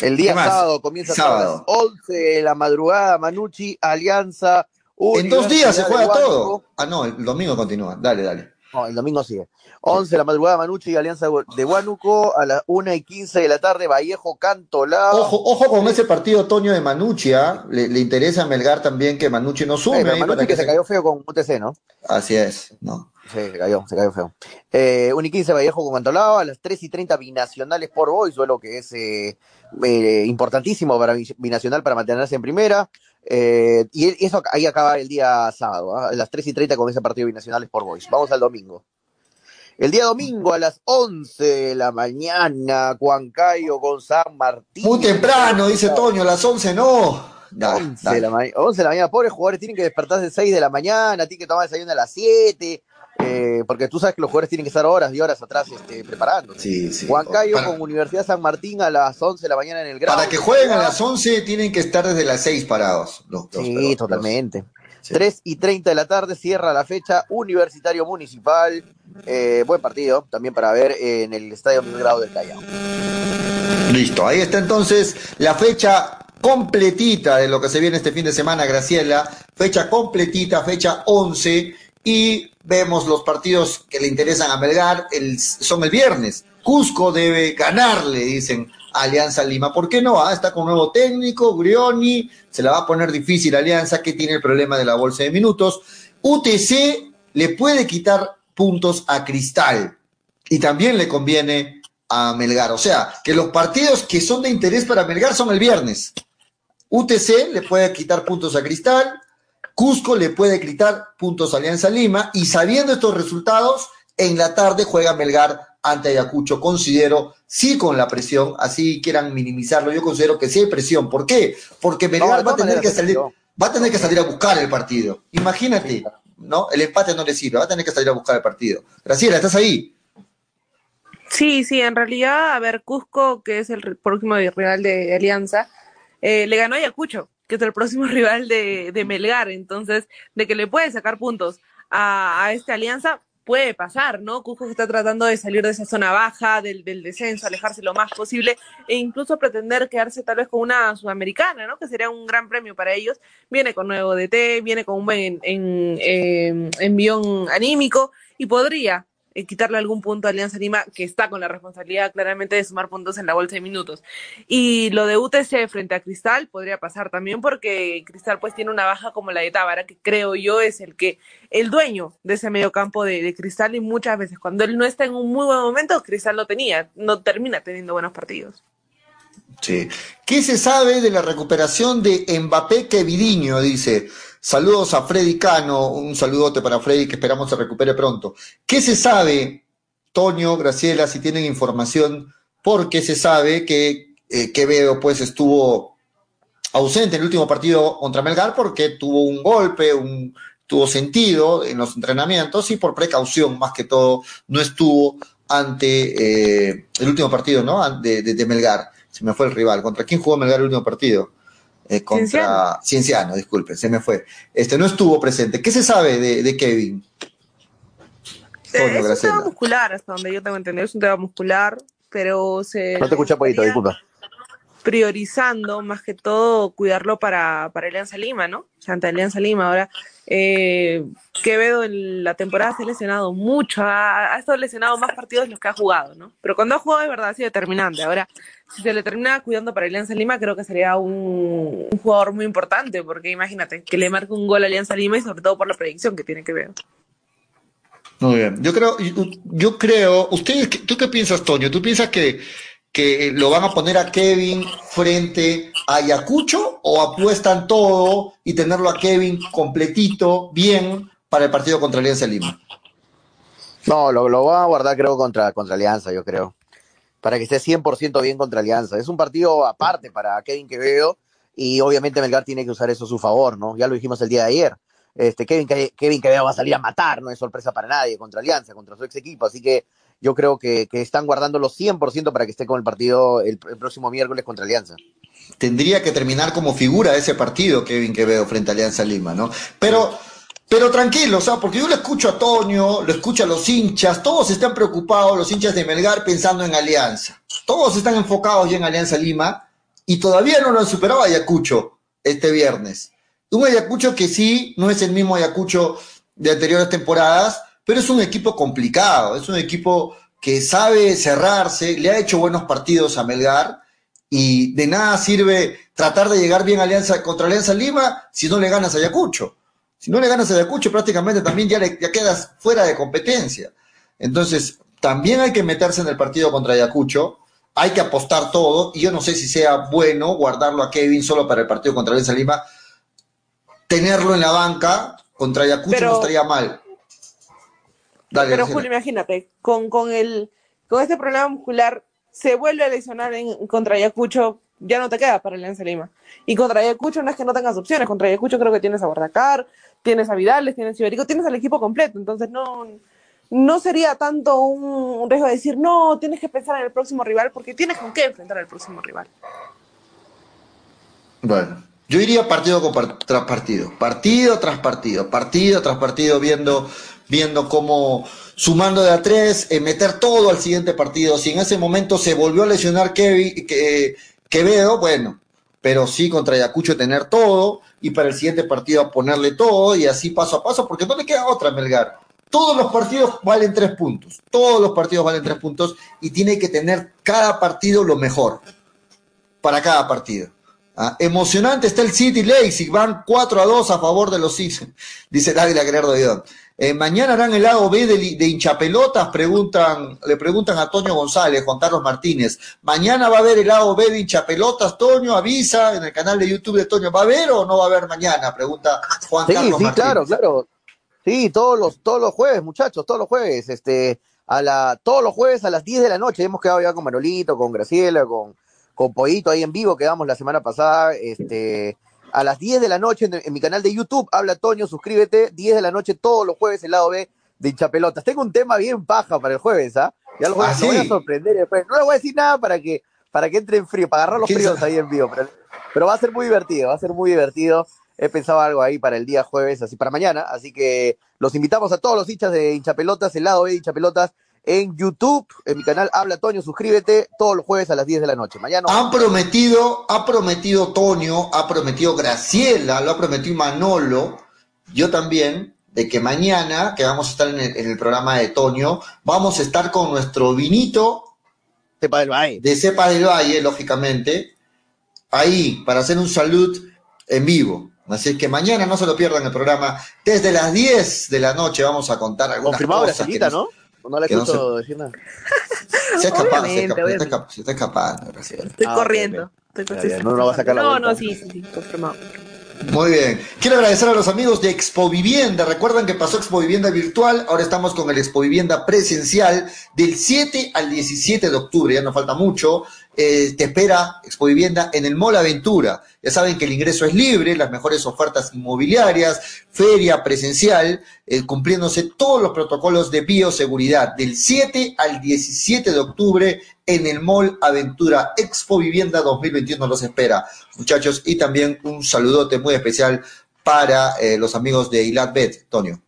El día sábado comienza sábado. a las 11 de la madrugada, Manucci, Alianza. En dos días se juega todo. Ah, no, el domingo continúa. Dale, dale. No, el domingo sigue. 11 de la madrugada, Manucci y Alianza de Huánuco. A las 1 y 15 de la tarde, Vallejo, Cantolao. Ojo, ojo con ese partido, Toño, de Manucci. ¿eh? Le, le, interesa a Melgar también que Manucci no sume. Manucci que, que se cayó feo con UTC, ¿no? Así es, ¿no? Sí, se cayó, se cayó feo. Eh, 1 y 15 Vallejo con Cantolao. A las 3 y 30 binacionales por hoy, suelo que es eh, eh, importantísimo para Binacional para mantenerse en primera. Eh, y eso ahí acaba el día sábado, ¿eh? a las 3 y 30 con ese partido binacionales por Boys. Vamos al domingo. El día domingo a las 11 de la mañana, Huancayo con San Martín. Muy temprano, dice Toño, a las 11 no. Da, 11, de la 11 de la mañana, pobres jugadores tienen que despertarse a las 6 de la mañana, tienen que tomar desayuno a las 7, eh, porque tú sabes que los jugadores tienen que estar horas y horas atrás este, preparándose. Sí, sí. Huancayo para... con Universidad San Martín a las 11 de la mañana en el grado. Para que jueguen a las 11 tienen que estar desde las 6 parados. Los, los, sí, los, totalmente. Sí. 3 y 30 de la tarde cierra la fecha Universitario Municipal. Eh, buen partido también para ver en el Estadio Grado del Callao. Listo, ahí está entonces la fecha completita de lo que se viene este fin de semana, Graciela. Fecha completita, fecha 11 y vemos los partidos que le interesan a Melgar, el, son el viernes. Cusco debe ganarle, dicen Alianza Lima. ¿Por qué no? Ah, está con nuevo técnico, Grioni, se la va a poner difícil Alianza, que tiene el problema de la bolsa de minutos. UTC le puede quitar puntos a Cristal y también le conviene a Melgar. O sea, que los partidos que son de interés para Melgar son el viernes. UTC le puede quitar puntos a Cristal, Cusco le puede quitar puntos a Alianza Lima y sabiendo estos resultados, en la tarde juega Melgar ante Ayacucho. Considero, sí con la presión, así quieran minimizarlo, yo considero que sí hay presión. ¿Por qué? Porque Melgar no, va a tener que salir, va a tener que salir a buscar el partido. Imagínate, ¿no? El empate no le sirve, va a tener que salir a buscar el partido. Graciela, ¿estás ahí? Sí, sí, en realidad, a ver, Cusco, que es el próximo rival de Alianza, eh, le ganó a Ayacucho que es el próximo rival de, de Melgar, entonces, de que le puede sacar puntos a, a esta alianza, puede pasar, ¿no? Cusco está tratando de salir de esa zona baja, del, del, descenso, alejarse lo más posible e incluso pretender quedarse tal vez con una sudamericana, ¿no? Que sería un gran premio para ellos. Viene con nuevo DT, viene con un buen en, en, envión anímico y podría eh, quitarle algún punto a Alianza Lima, que está con la responsabilidad claramente de sumar puntos en la bolsa de minutos. Y lo de UTC frente a Cristal podría pasar también porque Cristal pues tiene una baja como la de Tábara, que creo yo es el que, el dueño de ese medio campo de, de Cristal y muchas veces cuando él no está en un muy buen momento, Cristal no tenía, no termina teniendo buenos partidos. Sí. ¿Qué se sabe de la recuperación de Mbappé Kevidiño? Dice. Saludos a Freddy Cano, un saludote para Freddy que esperamos se recupere pronto. ¿Qué se sabe, Toño, Graciela, si tienen información? Porque se sabe que eh, Quevedo pues estuvo ausente en el último partido contra Melgar porque tuvo un golpe, un, tuvo sentido en los entrenamientos y por precaución más que todo no estuvo ante eh, el último partido ¿no? de, de, de Melgar. Se me fue el rival. ¿Contra quién jugó Melgar el último partido? Eh, contra Cienciano. Cienciano, disculpe, se me fue. Este no estuvo presente. ¿Qué se sabe de, de Kevin? Eh, es un tema muscular, hasta donde yo tengo entendido, es un tema muscular, pero se. No te escuché, Pollito, disculpa. Priorizando más que todo cuidarlo para, para Alianza Lima, ¿no? O sea, ante Alianza Lima. Ahora, eh, Quevedo en la temporada se ha lesionado mucho, ha, ha, estado lesionado más partidos de los que ha jugado, ¿no? Pero cuando ha jugado de verdad ha sido determinante. Ahora, si se le termina cuidando para Alianza Lima, creo que sería un, un, jugador muy importante, porque imagínate, que le marque un gol a Alianza Lima y sobre todo por la predicción que tiene Quevedo. Muy bien. Yo creo, yo creo, ustedes, ¿tú qué piensas, Toño? ¿Tú piensas que, que lo van a poner a Kevin frente a Ayacucho o apuestan todo y tenerlo a Kevin completito, bien, para el partido contra Alianza Lima? No, lo, lo van a guardar creo contra, contra Alianza, yo creo. Para que esté 100% bien contra Alianza. Es un partido aparte para Kevin Quevedo y obviamente Melgar tiene que usar eso a su favor, ¿no? Ya lo dijimos el día de ayer. Este, Kevin, Kevin Quevedo va a salir a matar, no es sorpresa para nadie, contra Alianza, contra su ex equipo, así que yo creo que, que están guardándolo 100% para que esté con el partido el, el, próximo miércoles contra Alianza. Tendría que terminar como figura ese partido Kevin Quevedo frente a Alianza Lima, ¿no? Pero, pero tranquilo, o sea, porque yo lo escucho a Toño, lo escucho a los hinchas, todos están preocupados, los hinchas de Melgar, pensando en Alianza. Todos están enfocados ya en Alianza Lima y todavía no lo han superado Ayacucho este viernes. Un Ayacucho que sí, no es el mismo Ayacucho de anteriores temporadas, pero es un equipo complicado, es un equipo que sabe cerrarse, le ha hecho buenos partidos a Melgar y de nada sirve tratar de llegar bien a Alianza contra Alianza Lima si no le ganas a Ayacucho. Si no le ganas a Ayacucho, prácticamente también ya, le, ya quedas fuera de competencia. Entonces, también hay que meterse en el partido contra Ayacucho, hay que apostar todo, y yo no sé si sea bueno guardarlo a Kevin solo para el partido contra Alianza Lima, tenerlo en la banca contra Ayacucho pero, no estaría mal. Dale, pero Julio, imagínate, con, con, el, con este problema muscular se vuelve a lesionar en, contra Ayacucho, ya no te queda para Alianza Lima. Y contra Ayacucho no es que no tengas opciones, contra Ayacucho creo que tienes a Bordacar, tienes a Vidales, tienes a Iberico, tienes al equipo completo, entonces no, no sería tanto un, riesgo de decir, no, tienes que pensar en el próximo rival, porque tienes con qué enfrentar al próximo rival. Bueno, yo iría partido tras partido, partido tras partido, partido tras partido, viendo, viendo cómo sumando de a tres, eh, meter todo al siguiente partido. Si en ese momento se volvió a lesionar Kevin, que, Quevedo, bueno, pero sí contra Ayacucho tener todo y para el siguiente partido ponerle todo y así paso a paso, porque no le queda otra Melgar. Todos los partidos valen tres puntos, todos los partidos valen tres puntos y tiene que tener cada partido lo mejor para cada partido. Ah, emocionante está el City Leipzig, van 4 a 2 a favor de los Six, dice Dávila Gerardo Guidón. Eh, mañana harán el lado B de, de, hinchapelotas, preguntan, le preguntan a Toño González, Juan Carlos Martínez. Mañana va a haber el lado B de hinchapelotas, Toño, avisa en el canal de YouTube de Toño, ¿va a haber o no va a haber mañana? Pregunta Juan sí, Carlos sí, Martínez. claro, claro. Sí, todos los, todos los jueves, muchachos, todos los jueves, este, a la, todos los jueves a las 10 de la noche, hemos quedado ya con Manolito, con Graciela, con, con Pollito ahí en vivo, quedamos la semana pasada, este, a las 10 de la noche en, en, mi canal de YouTube, habla Toño, suscríbete, 10 de la noche todos los jueves el lado B de hinchapelotas. Tengo un tema bien paja para el jueves, ¿ah? Ya lo, ¿Ah, sí? voy a sorprender después. No le voy a decir nada para que, para que entre en frío, para agarrar los fríos ahí en vivo, pero, pero, va a ser muy divertido, va a ser muy divertido. he pensado algo ahí para el día jueves, así para mañana. Así que los invitamos a todos los hinchas de hinchapelotas, el lado B de hinchapelotas, en YouTube, en mi canal Habla Toño, suscríbete todos los jueves a las 10 de la noche. Mañana. Han prometido, ha prometido Toño, ha prometido Graciela, lo ha prometido Manolo, yo también, de que mañana, que vamos a estar en el, en el programa de Toño, vamos a estar con nuestro vinito Cepa del Valle. de Cepa del Valle, lógicamente, ahí, para hacer un salud en vivo. Así que mañana no se lo pierdan el programa. Desde las 10 de la noche vamos a contar algunas Confirmado cosas. Gracielita, que ¿no? No la que no escucho decir nada. Se escapa, se Obviamente, escapa, se escapa, se está escapando. Estoy Ah, corriendo. Estoy- no, no va a sí. sacar la No, vuelta. no, sí, sí, sí, confirmado. Muy bien. Quiero agradecer a los amigos de Expo Vivienda. Recuerdan que pasó Expo Vivienda virtual, ahora estamos con el Expo Vivienda presencial del 7 al 17 de octubre, ya no falta mucho. Eh, te espera Expo Vivienda en el Mall Aventura. Ya saben que el ingreso es libre, las mejores ofertas inmobiliarias, feria presencial, eh, cumpliéndose todos los protocolos de bioseguridad del 7 al 17 de octubre en el Mall Aventura Expo Vivienda 2021 los espera, muchachos, y también un saludote muy especial para eh, los amigos de Ilat Bet, Tonio.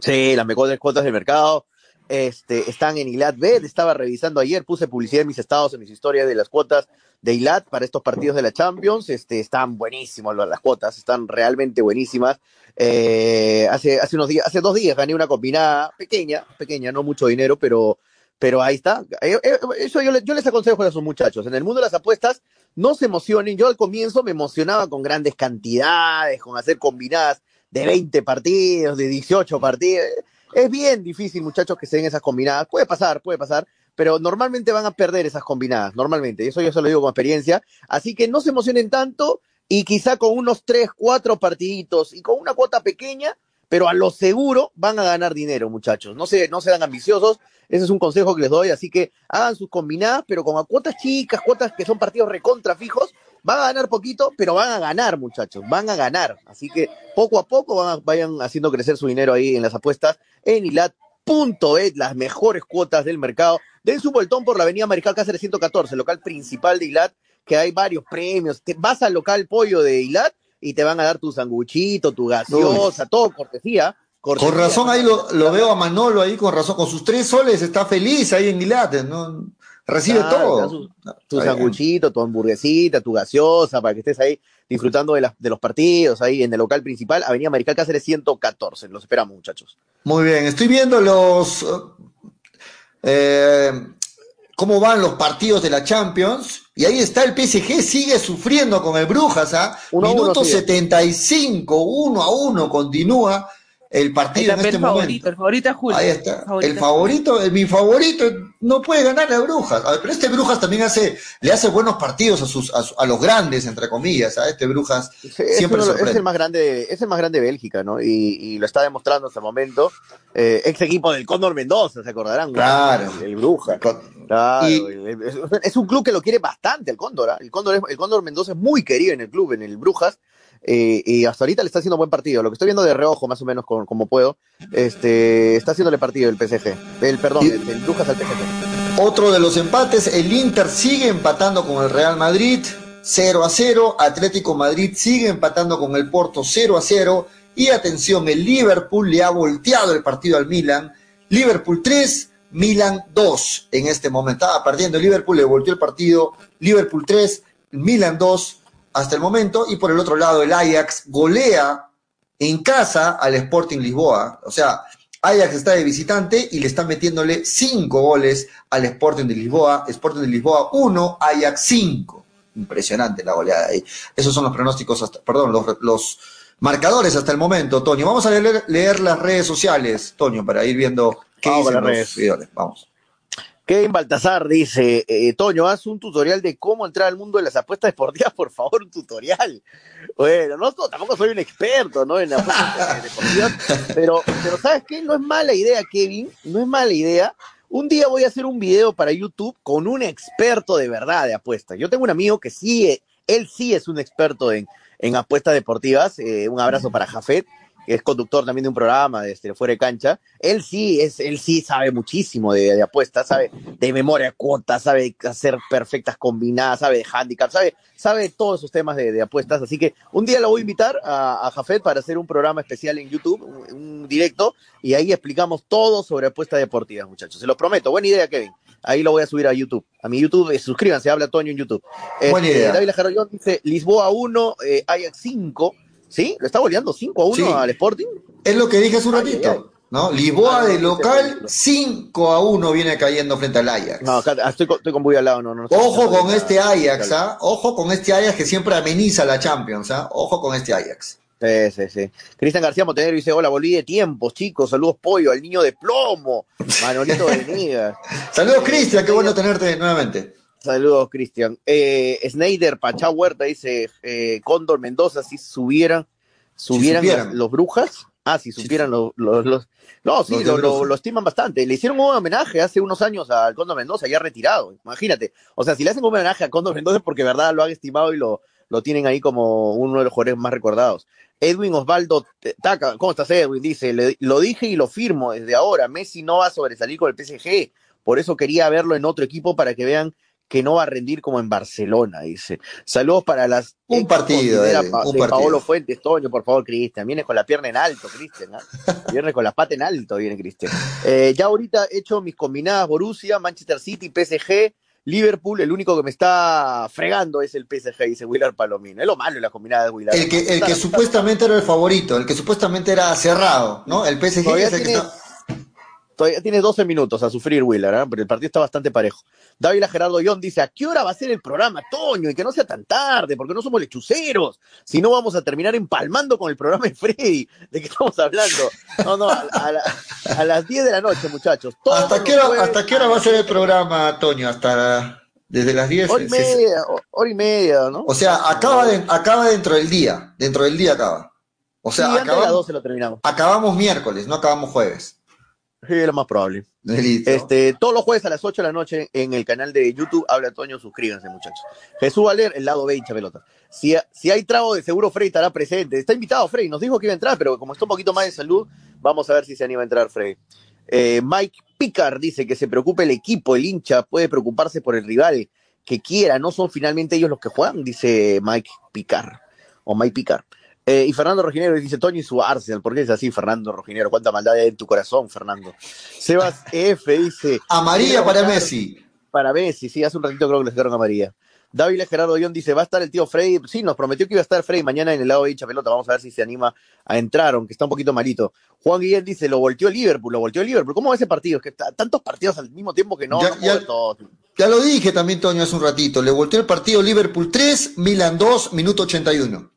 Sí, las mejores cuotas del mercado. Este, están en Ilat Bet, estaba revisando ayer, puse publicidad en mis estados, en mis historias de las cuotas de Ilat para estos partidos de la Champions. Este, están buenísimas las cuotas, están realmente buenísimas. Eh, hace, hace unos días, hace dos días gané una combinada pequeña, pequeña, no mucho dinero, pero, pero ahí está. Eh, eh, Eso yo, yo les aconsejo a esos muchachos. En el mundo de las apuestas, no se emocionen. Yo al comienzo me emocionaba con grandes cantidades, con hacer combinadas de 20 partidos, de 18 partidos. Es bien difícil, muchachos, que se den esas combinadas. Puede pasar, puede pasar, pero normalmente van a perder esas combinadas, normalmente. Eso yo se lo digo con experiencia. Así que no se emocionen tanto y quizá con unos 3, 4 partiditos y con una cuota pequeña, pero a lo seguro van a ganar dinero, muchachos. No, se, no sean ambiciosos. Ese es un consejo que les doy. Así que hagan sus combinadas, pero con cuotas chicas, cuotas que son partidos recontra fijos. Van a ganar poquito, pero van a ganar, muchachos. Van a ganar. Así que poco a poco van a- vayan haciendo crecer su dinero ahí en las apuestas en ilat.et, las mejores cuotas del mercado. Den su vueltón por la avenida Mariscal Cáceres 114, local principal de Ilat, que hay varios premios. Te vas al local pollo de Ilat y te van a dar tu sanguchito, tu gaseosa, todo cortesía. cortesía. Con razón ahí lo, lo veo a Manolo ahí, con razón, con sus tres soles está feliz ahí en Ilat, ¿no? Recibe Claro, todo. su- tu sanguchito, tu hamburguesita, tu gaseosa, para que estés ahí disfrutando de, las- de los partidos, ahí en el local principal, Avenida Mariscal Cáceres 114. Los esperamos, muchachos. Muy bien, estoy viendo los eh, cómo van los partidos de la Champions y ahí está el PSG sigue sufriendo con el Brujas, ¿ah? Uno uno Minuto sigue. 75, uno a uno continúa el partido en este el momento. favorito, el favorito es Julio. Ahí está. Favorito El favorito, el- mi favorito, no puede ganar a Brujas. A ver, pero este Brujas también hace, le hace buenos partidos a sus, a, su- a los grandes, entre comillas. A este Brujas Es, siempre uno- es el más grande, de- es el más grande de Bélgica, ¿no? Y, y lo está demostrando hasta el momento. Eh, ex equipo del Cóndor Mendoza, ¿se acordarán? Claro. El, el Bruja. Claro, es, es un club que lo quiere bastante el Cóndor. ¿ah? El, Cóndor es- el Cóndor Mendoza es muy querido en el club, en el Brujas. Eh, y hasta ahorita le está haciendo buen partido. Lo que estoy viendo de reojo, más o menos con- como puedo, este, está haciéndole partido el PSG. El, perdón, Y- el, el Brujas al PSG. Otro de los empates, el Inter sigue empatando con el Real Madrid 0 a 0, Atlético Madrid sigue empatando con el Porto 0 a 0 y atención, el Liverpool le ha volteado el partido al Milan, Liverpool 3, Milan 2 en este momento, estaba perdiendo el Liverpool, le volteó el partido, Liverpool 3, Milan 2 hasta el momento y por el otro lado el Ajax golea en casa al Sporting Lisboa, o sea, Ajax está de visitante y le están metiéndole cinco goles al Sporting de Lisboa. Sporting de Lisboa 1, Ajax 5. Impresionante la goleada ahí. Esos son los pronósticos, hasta, perdón, los, los marcadores hasta el momento, Toño. Vamos a leer, leer las redes sociales, Toño, para ir viendo qué Vamos dicen los redes. seguidores. Vamos. Kevin Baltasar dice, eh, Toño, haz un tutorial de cómo entrar al mundo de las apuestas deportivas, por favor, un tutorial. Bueno, no, tampoco soy un experto, ¿no? En apuestas deportivas, pero, pero ¿sabes qué? No es mala idea, Kevin, no es mala idea. Un día voy a hacer un video para YouTube con un experto de verdad de apuestas. Yo tengo un amigo que sí, eh, él sí es un experto en, en apuestas deportivas. eh, un abrazo para Jafet. Es conductor también de un programa de este, fuera de cancha, él sí, es, él sí sabe muchísimo de, de apuestas, sabe de memoria cuotas, sabe hacer perfectas combinadas, sabe de handicap, sabe, sabe todos esos temas de, de apuestas. Así que un día lo voy a invitar a, a Jafet para hacer un programa especial en YouTube, un, un directo, y ahí explicamos todo sobre apuestas deportivas, muchachos. Se los prometo. Buena idea, Kevin. Ahí lo voy a subir a YouTube. A mi YouTube, eh, suscríbanse, habla Toño en YouTube. Buena Este, idea. David dice Lisboa 1, eh, Ajax 5. ¿Sí? ¿Lo está goleando 5 a 1 Sí. al Sporting? Es lo que dije hace un Ay, ay, ratito, ay. ¿no? Lisboa Ah, no, de local, 5 a 1 viene cayendo frente al Ajax. No, acá estoy, con- estoy con Buy al lado. No, no, no, Ojo no, con este Ajax, ¿ah? Ojo con este Ajax que siempre ameniza la Champions, ¿ah? Ojo con este Ajax. Sí, sí, sí. Cristian García Montenegro dice, hola, volví de tiempos, chicos, saludos pollo, al niño de plomo, Manolito Venegas. Saludos, Cristian, qué bueno tenerte nuevamente. Saludos, Cristian. Eh, Snyder Pachá Huerta dice, eh, Cóndor Mendoza, si subieran, subieran supieran. las- los brujas. Ah, si supieran los, los, los- No, sí, Los lo, estiman bastante. Le hicieron un homenaje hace unos años al Cóndor Mendoza, ya retirado. Imagínate. O sea, si le hacen un homenaje a Cóndor Mendoza porque de verdad lo han estimado y lo, lo tienen ahí como uno de los jugadores más recordados. Edwin Osvaldo Taca, ¿cómo estás, Edwin? Dice, "Le- lo dije y lo firmo desde ahora. Messi no va a sobresalir con el PSG. Por eso quería verlo en otro equipo para que vean que no va a rendir como en Barcelona, dice. Saludos para las Un partido, pa- un de partido. Paolo Fuentes, Toño, por favor, Cristian. Vienes con la pierna en alto, Cristian. ¿ah? Vienes con la pata en alto, viene Cristian. Eh, ya ahorita he hecho mis combinadas Borussia, Manchester City, PSG, Liverpool. El único que me está fregando es el PSG, dice Willard Palomino. Es lo malo de las combinadas de Willard. El que, el que supuestamente era el favorito, el que supuestamente era cerrado, ¿no? El PSG es el que está... Todavía tiene 12 minutos a sufrir Willard, ¿ah? pero el partido está bastante parejo. Dávila Gerardo Ión dice, ¿a qué hora va a ser el programa, Toño? Y que no sea tan tarde, porque no somos lechuceros. Si no, vamos a terminar empalmando con el programa de Freddy. ¿De qué estamos hablando? No, no, a, a la- a las 10 de la noche, muchachos. ¿Hasta qué, hora, jueves, ¿Hasta qué hora va a ser el programa, Toño? Hasta desde las 10. Hora y media, ho- hora y media, ¿no? O sea, acaba, de- acaba dentro del día. Dentro del día acaba. O sea, Sí, antes de las acabamos, 12 lo terminamos. acabamos miércoles, no acabamos jueves. Sí, es lo más probable. Listo. Este, todos los jueves a las 8 de la noche en el canal de YouTube Habla Toño, suscríbanse muchachos. Jesús Valer, el lado B hincha pelota. Si, si hay trago de seguro Frey estará presente. Está invitado Frey, nos dijo que iba a entrar, pero como está un poquito más de salud, vamos a ver si se anima a entrar Frey. Eh, Mike Picard dice que se preocupe el equipo, el hincha puede preocuparse por el rival que quiera, no son finalmente ellos los que juegan, dice Mike Picard, o Mike Picard. Eh, y Fernando Rojinero dice, Toño y su Arsenal, ¿por qué es así, Fernando Rojinero? ¿Cuánta maldad hay en tu corazón, Fernando? Sebas F dice... Amarilla para Messi. Para Messi, sí, hace un ratito creo que le sacaron amarilla. Dávila Gerardo Guión dice, ¿va a estar el tío Freddy? Sí, nos prometió que iba a estar Freddy mañana en el lado de dicha pelota. Vamos a ver si se anima a entrar, aunque está un poquito malito. Juan Guillén dice, lo volteó Liverpool, lo volteó Liverpool. ¿Cómo va ese partido? Es que está- tantos partidos al mismo tiempo que no, Ya- no ya- puedo todos. Ya lo dije también, Toño, hace un ratito. Le volteó el partido Liverpool 3, Milan 2, minuto 81.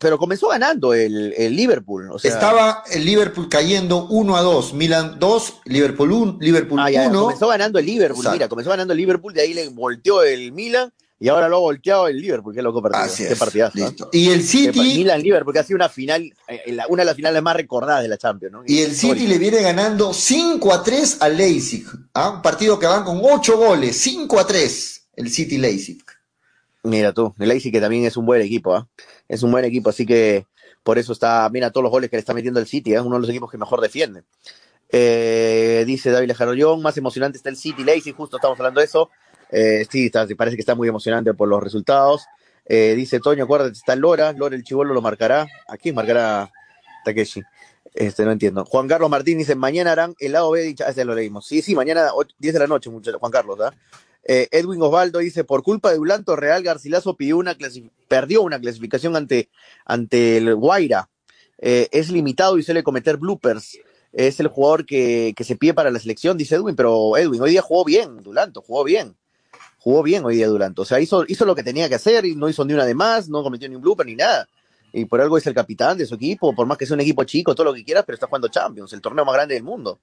Pero comenzó ganando el, el Liverpool. O sea, Estaba el Liverpool cayendo 1 a 2. Milan 2, Liverpool 1, Liverpool Ah, ya, 1. comenzó ganando el Liverpool, Exacto. mira, comenzó ganando el Liverpool, de ahí le volteó el Milan y ahora lo ha volteado el Liverpool, qué loco partido, Así qué es, partidazo. ¿eh? listo. Y el City, Milan Liverpool, que ha sido una final, eh, la- una de las finales más recordadas de la Champions, ¿no? y el City le viene ganando 5 a 3 al Leipzig. ¿ah? Un partido que van con 8 goles, 5 a 3. El City Leipzig. Mira tú, el Leipzig que también es un buen equipo, ¿ah? Es un buen equipo, así que por eso está, mira todos los goles que le está metiendo el City, es uno de los equipos que mejor defiende. Eh, dice David Jarrollón, más emocionante está el City Leipzig, justo estamos hablando de eso. Eh, sí, parece que está muy emocionante por los resultados. Eh, dice Toño, acuérdate, está Lora, Lora el chivolo lo marcará. ¿A quién marcará Takeshi? Este, no entiendo. Juan Carlos Martín dice, mañana harán el lado B ah, ese lo leímos. Sí, sí, mañana ocho- 10 de la noche, muchachos, Juan Carlos, ¿ah? Eh, Edwin Osvaldo dice, por culpa de Ulanto Real, Garcilaso perdió una clasificación ante, ante el Guaira. Eh, es limitado y suele cometer bloopers. Es el jugador que, que se pide para la selección, dice Edwin, pero Edwin, hoy día jugó bien, Dulanto, jugó bien. Jugó bien hoy día Dulanto. O sea, hizo, hizo lo que tenía que hacer y no hizo ni una de más, no cometió ni un blooper ni nada. Y por algo es el capitán de su equipo, por más que sea un equipo chico, todo lo que quieras, pero está jugando Champions, el torneo más grande del mundo.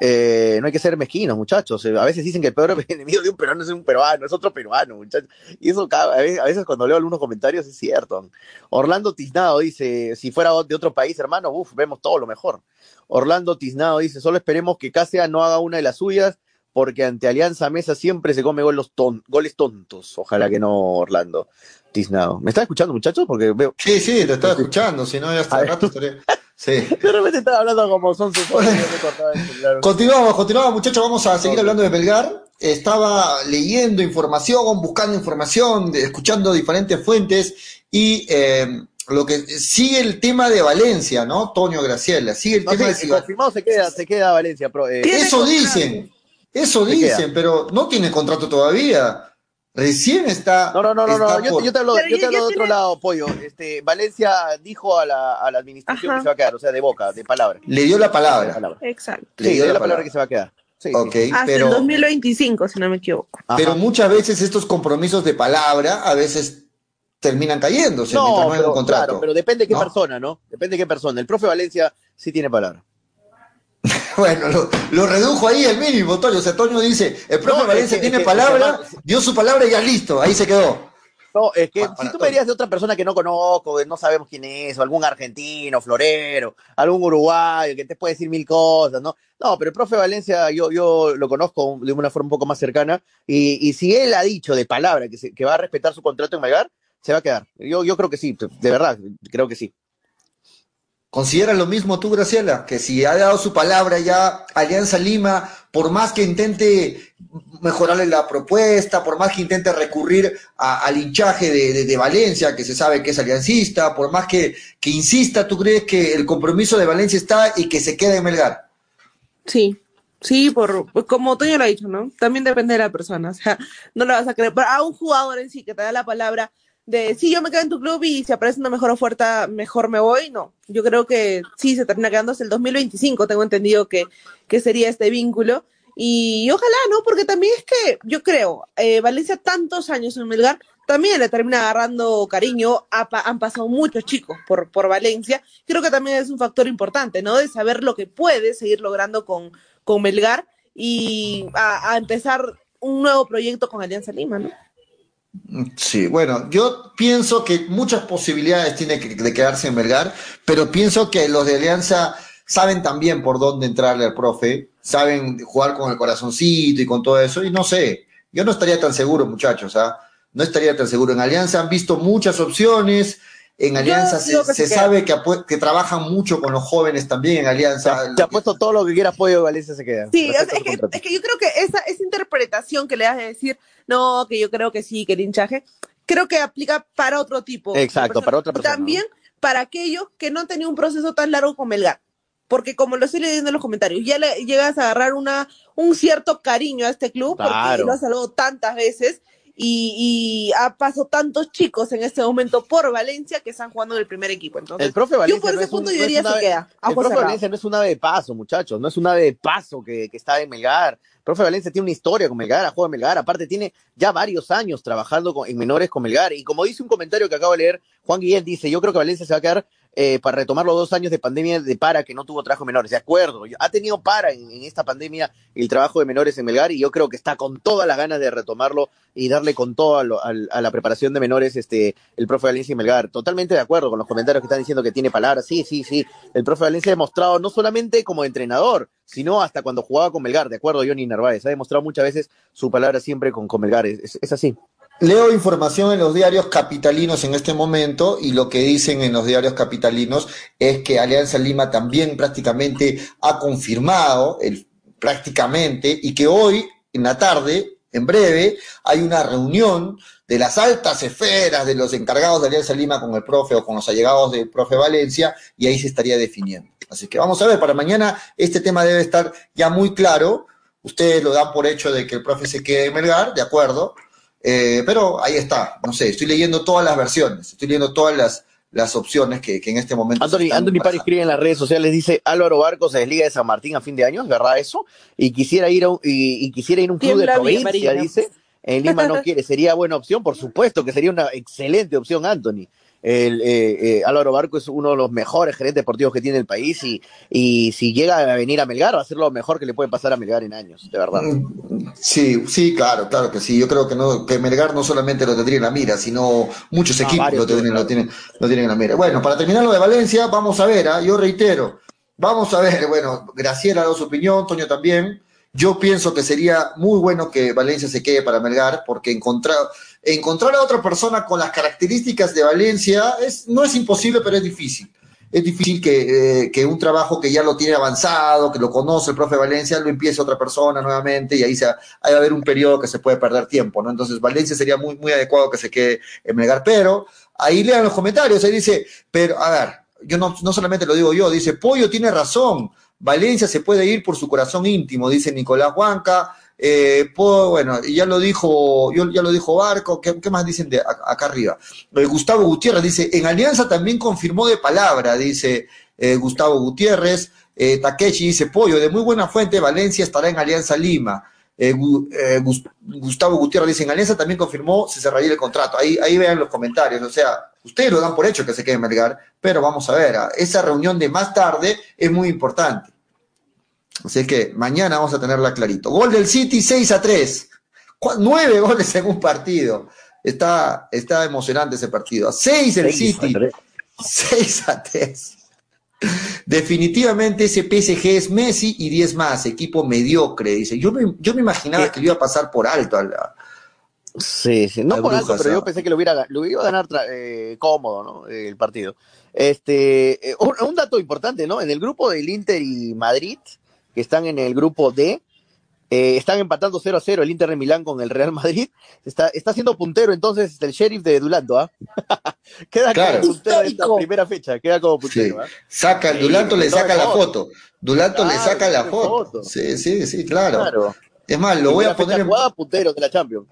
Eh, no hay que ser mezquinos, muchachos. Eh, a veces dicen que el peor enemigo de un peruano es un peruano, es otro peruano, muchachos. Y eso a veces, cuando leo algunos comentarios es cierto. Orlando Tiznado dice, si fuera de otro país, hermano, uf, vemos todo lo mejor. Orlando Tiznado dice, solo esperemos que Cáceres no haga una de las suyas, porque ante Alianza Mesa siempre se come goles, ton- goles tontos. Ojalá que no, Orlando Tiznado. ¿Me están escuchando, muchachos? Porque veo... Sí, sí, te estaba escuchando, si no, ya hasta rato estaría, Sí. De repente estaba hablando como son sus Continuamos, continuamos, muchachos. Vamos a seguir hablando de Belgar. Estaba leyendo información, buscando información, escuchando diferentes fuentes y eh, lo que sigue el tema de Valencia, ¿no? Toño Graciela, sigue el No, tema sí, de confirmado se queda, se queda Valencia. Pro, eh, Eso dicen, eso Se dicen, queda. pero no tiene contrato todavía. Recién está. No, no, no, no, no. Yo, por- yo te hablo, Pero yo ya- te hablo ya de otro tiene- lado, Pollo. Este, Valencia dijo a la, a la administración Ajá. que se va a quedar, o sea, de boca, de palabra. Le dio la palabra. palabra. Exacto. Sí, le dio la palabra que se va a quedar. Sí, sí. Ok, Hasta pero, el 2025, si no me equivoco. Ajá. pero muchas veces estos compromisos de palabra a veces terminan cayéndose mientras No, no hay un pero, contrato. claro, pero depende de qué ¿no? persona, ¿no? Depende de qué persona. El profe Valencia sí tiene palabra. Bueno, lo, lo redujo ahí el mínimo, Toño. O sea, Toño dice, el profe No, es Valencia que- tiene es que- palabra, es que- dio su palabra y ya listo, ahí se quedó. No, es que si tú me dirías de otra persona que no conozco, no sabemos quién es, o algún argentino, florero, algún uruguayo que te puede decir mil cosas, ¿no? No, pero el profe Valencia yo, yo lo conozco de una forma un poco más cercana y, y si él ha dicho de palabra que, se- que va a respetar su contrato en Melgar, se va a quedar. Yo, yo creo que sí, de verdad, creo que sí. ¿Consideras lo mismo tú, Graciela? Que si ha dado su palabra ya Alianza Lima, por más que intente mejorarle la propuesta, por más que intente recurrir al hinchaje de, Valencia, que se sabe que es aliancista, por más que, que insista, ¿tú crees que el compromiso de Valencia está y que se quede en Melgar? Sí, sí, por, pues, como Toño lo ha dicho, ¿no? También depende de la persona, o sea, no le vas a creer. Pero a un jugador en sí que te da la palabra de sí, yo me quedo en tu club y si aparece una mejor oferta, mejor me voy, no. Yo creo que sí, se termina quedando hasta el 2025, tengo entendido que, que sería este vínculo. Y ojalá, ¿no? Porque también es que yo creo, eh, Valencia tantos años en Melgar, también le termina agarrando cariño, han pasado muchos chicos por, por Valencia, creo que también es un factor importante, ¿no? De saber lo que puede seguir logrando con, con Melgar y a empezar un nuevo proyecto con Alianza Lima, ¿no? Sí, bueno, yo pienso que muchas posibilidades tiene que, de quedarse en Melgar, pero pienso que los de Alianza saben también por dónde entrarle al profe, saben jugar con el corazoncito y con todo eso, y no sé, yo no estaría tan seguro, muchachos, ¿ah? No estaría tan seguro. En Alianza han visto muchas opciones, en Alianza se, digo que se se queda. sabe que, que trabajan mucho con los jóvenes también en Alianza. Te apuesto todo lo que quiera apoyo, Valencia se queda. Sí, o sea, Respeta es que, es que yo creo que esa, esa interpretación que le das de decir, no, que yo creo que sí, que el hinchaje, creo que aplica para otro tipo. Exacto, para otra Y persona, También para aquellos que no han tenido un proceso tan largo con Melgar. Porque como lo estoy leyendo en los comentarios, ya le llegas a agarrar una, un cierto cariño a este club porque lo has salvado tantas veces y, y ha pasado tantos chicos en este momento por Valencia que están jugando en el primer equipo. Entonces, El profe yo Valencia por no ese es un- punto no yo es diría se ave- queda. El profe. Valencia no es un ave de paso, muchachos, no es un ave de paso que, que está en Melgar. El profe Valencia tiene una historia con Melgar, jugado en Melgar, aparte tiene ya varios años trabajando con- en menores con Melgar. Y como dice un comentario que acabo de leer, Juan Guillén dice, yo creo que Valencia se va a quedar eh, para retomar los dos años de pandemia de para que no tuvo trabajo de menores. De acuerdo, ha tenido para en, esta pandemia el trabajo de menores en Melgar y yo creo que está con todas las ganas de retomarlo y darle con todo a, lo- a la preparación de menores este el profe Valencia y Melgar. Totalmente de acuerdo con los comentarios que están diciendo que tiene palabras. Sí, sí, sí. El profe Valencia ha demostrado no solamente como entrenador, sino hasta cuando jugaba con Melgar. De acuerdo, Johnny Narváez. Ha demostrado muchas veces su palabra siempre con, con Melgar. Es- es así. Leo información en los diarios capitalinos en este momento y lo que dicen en los diarios capitalinos es que Alianza Lima también prácticamente ha confirmado, prácticamente, y que hoy en la tarde, en breve, hay una reunión de las altas esferas de los encargados de Alianza Lima con el profe o con los allegados del profe Valencia y ahí se estaría definiendo. Así que vamos a ver, para mañana este tema debe estar ya muy claro. Ustedes lo dan por hecho de que el profe se quede en Melgar, de acuerdo, eh, pero ahí está, no sé, estoy leyendo todas las versiones, estoy leyendo todas las, las opciones que, que en este momento. Anthony, Anthony Pari escribe en las redes sociales, dice Álvaro Barco se desliga de San Martín a fin de año, ¿es verdad eso? Y quisiera ir a un, y, y quisiera ir a un club de provincia, Marina. dice. En Lima no quiere, sería buena opción, por supuesto que sería una excelente opción, Anthony. El, eh, eh, Álvaro Barco es uno de los mejores gerentes deportivos que tiene el país y, y si llega a venir a Melgar va a ser lo mejor que le puede pasar a Melgar en años, de verdad. Mm, Sí, sí, claro, claro que sí. Yo creo que no, que Melgar no solamente lo tendría en la mira, sino muchos Ah, equipos varios lo tienen, lo tienen, lo tienen en la mira. Bueno, para terminar lo de Valencia, vamos a ver, ¿ah? yo reitero, vamos a ver, bueno, Graciela ha dado su opinión, Toño también. Yo pienso que sería muy bueno que Valencia se quede para Melgar, porque encontrar, encontrar a otra persona con las características de Valencia es, no es imposible, pero es difícil. es difícil que, eh, que, un trabajo que ya lo tiene avanzado, que lo conoce el profe Valencia, lo empiece otra persona nuevamente y ahí se, hay va a haber un periodo que se puede perder tiempo, ¿no? Entonces Valencia sería muy, muy adecuado que se quede en Melgar, pero ahí lean los comentarios, ahí dice, pero a ver, yo no, no solamente lo digo yo, dice, Pollo tiene razón, Valencia se puede ir por su corazón íntimo, dice Nicolás Huanca, eh, bueno, ya lo dijo, ya lo dijo Barco, ¿qué, más dicen de acá arriba? Eh, Gustavo Gutiérrez dice, en Alianza también confirmó de palabra, dice eh, Gustavo Gutiérrez, eh, Takeshi dice, Pollo, de muy buena fuente, Valencia estará en Alianza Lima. Gustavo Gutiérrez dice, en Alianza también confirmó, se cerraría el contrato. Ahí, ahí vean los comentarios, o sea, ustedes lo dan por hecho que se quede Melgar, pero vamos a ver, esa reunión de más tarde es muy importante. Así que mañana vamos a tenerla clarito. Gol del City 6 a 3. Nueve goles en un partido. Está, está emocionante ese partido. 6 el City. 6 a 3. Definitivamente ese PSG es Messi y 10 más, equipo mediocre, dice. Yo me, yo me imaginaba que lo iba a pasar por alto a la, Sí, sí, no por alto, pero yo pensé que lo, hubiera, lo iba a ganar eh, cómodo, ¿no? El partido. Este, eh, un, un, dato importante, ¿no? En el grupo del Inter y Madrid, que están en el grupo D. Eh, están empatando 0 a 0 el Inter de Milán con el Real Madrid. Está, está siendo puntero entonces el sheriff de Dulanto, ¿ah? queda como puntero en esta primera fecha, queda como puntero. ¿ah? Saca, Dulanto le saca la foto. Dulanto le saca la foto. Sí, sí, sí, claro. Es más, lo voy a poner en. puntero de la Champions.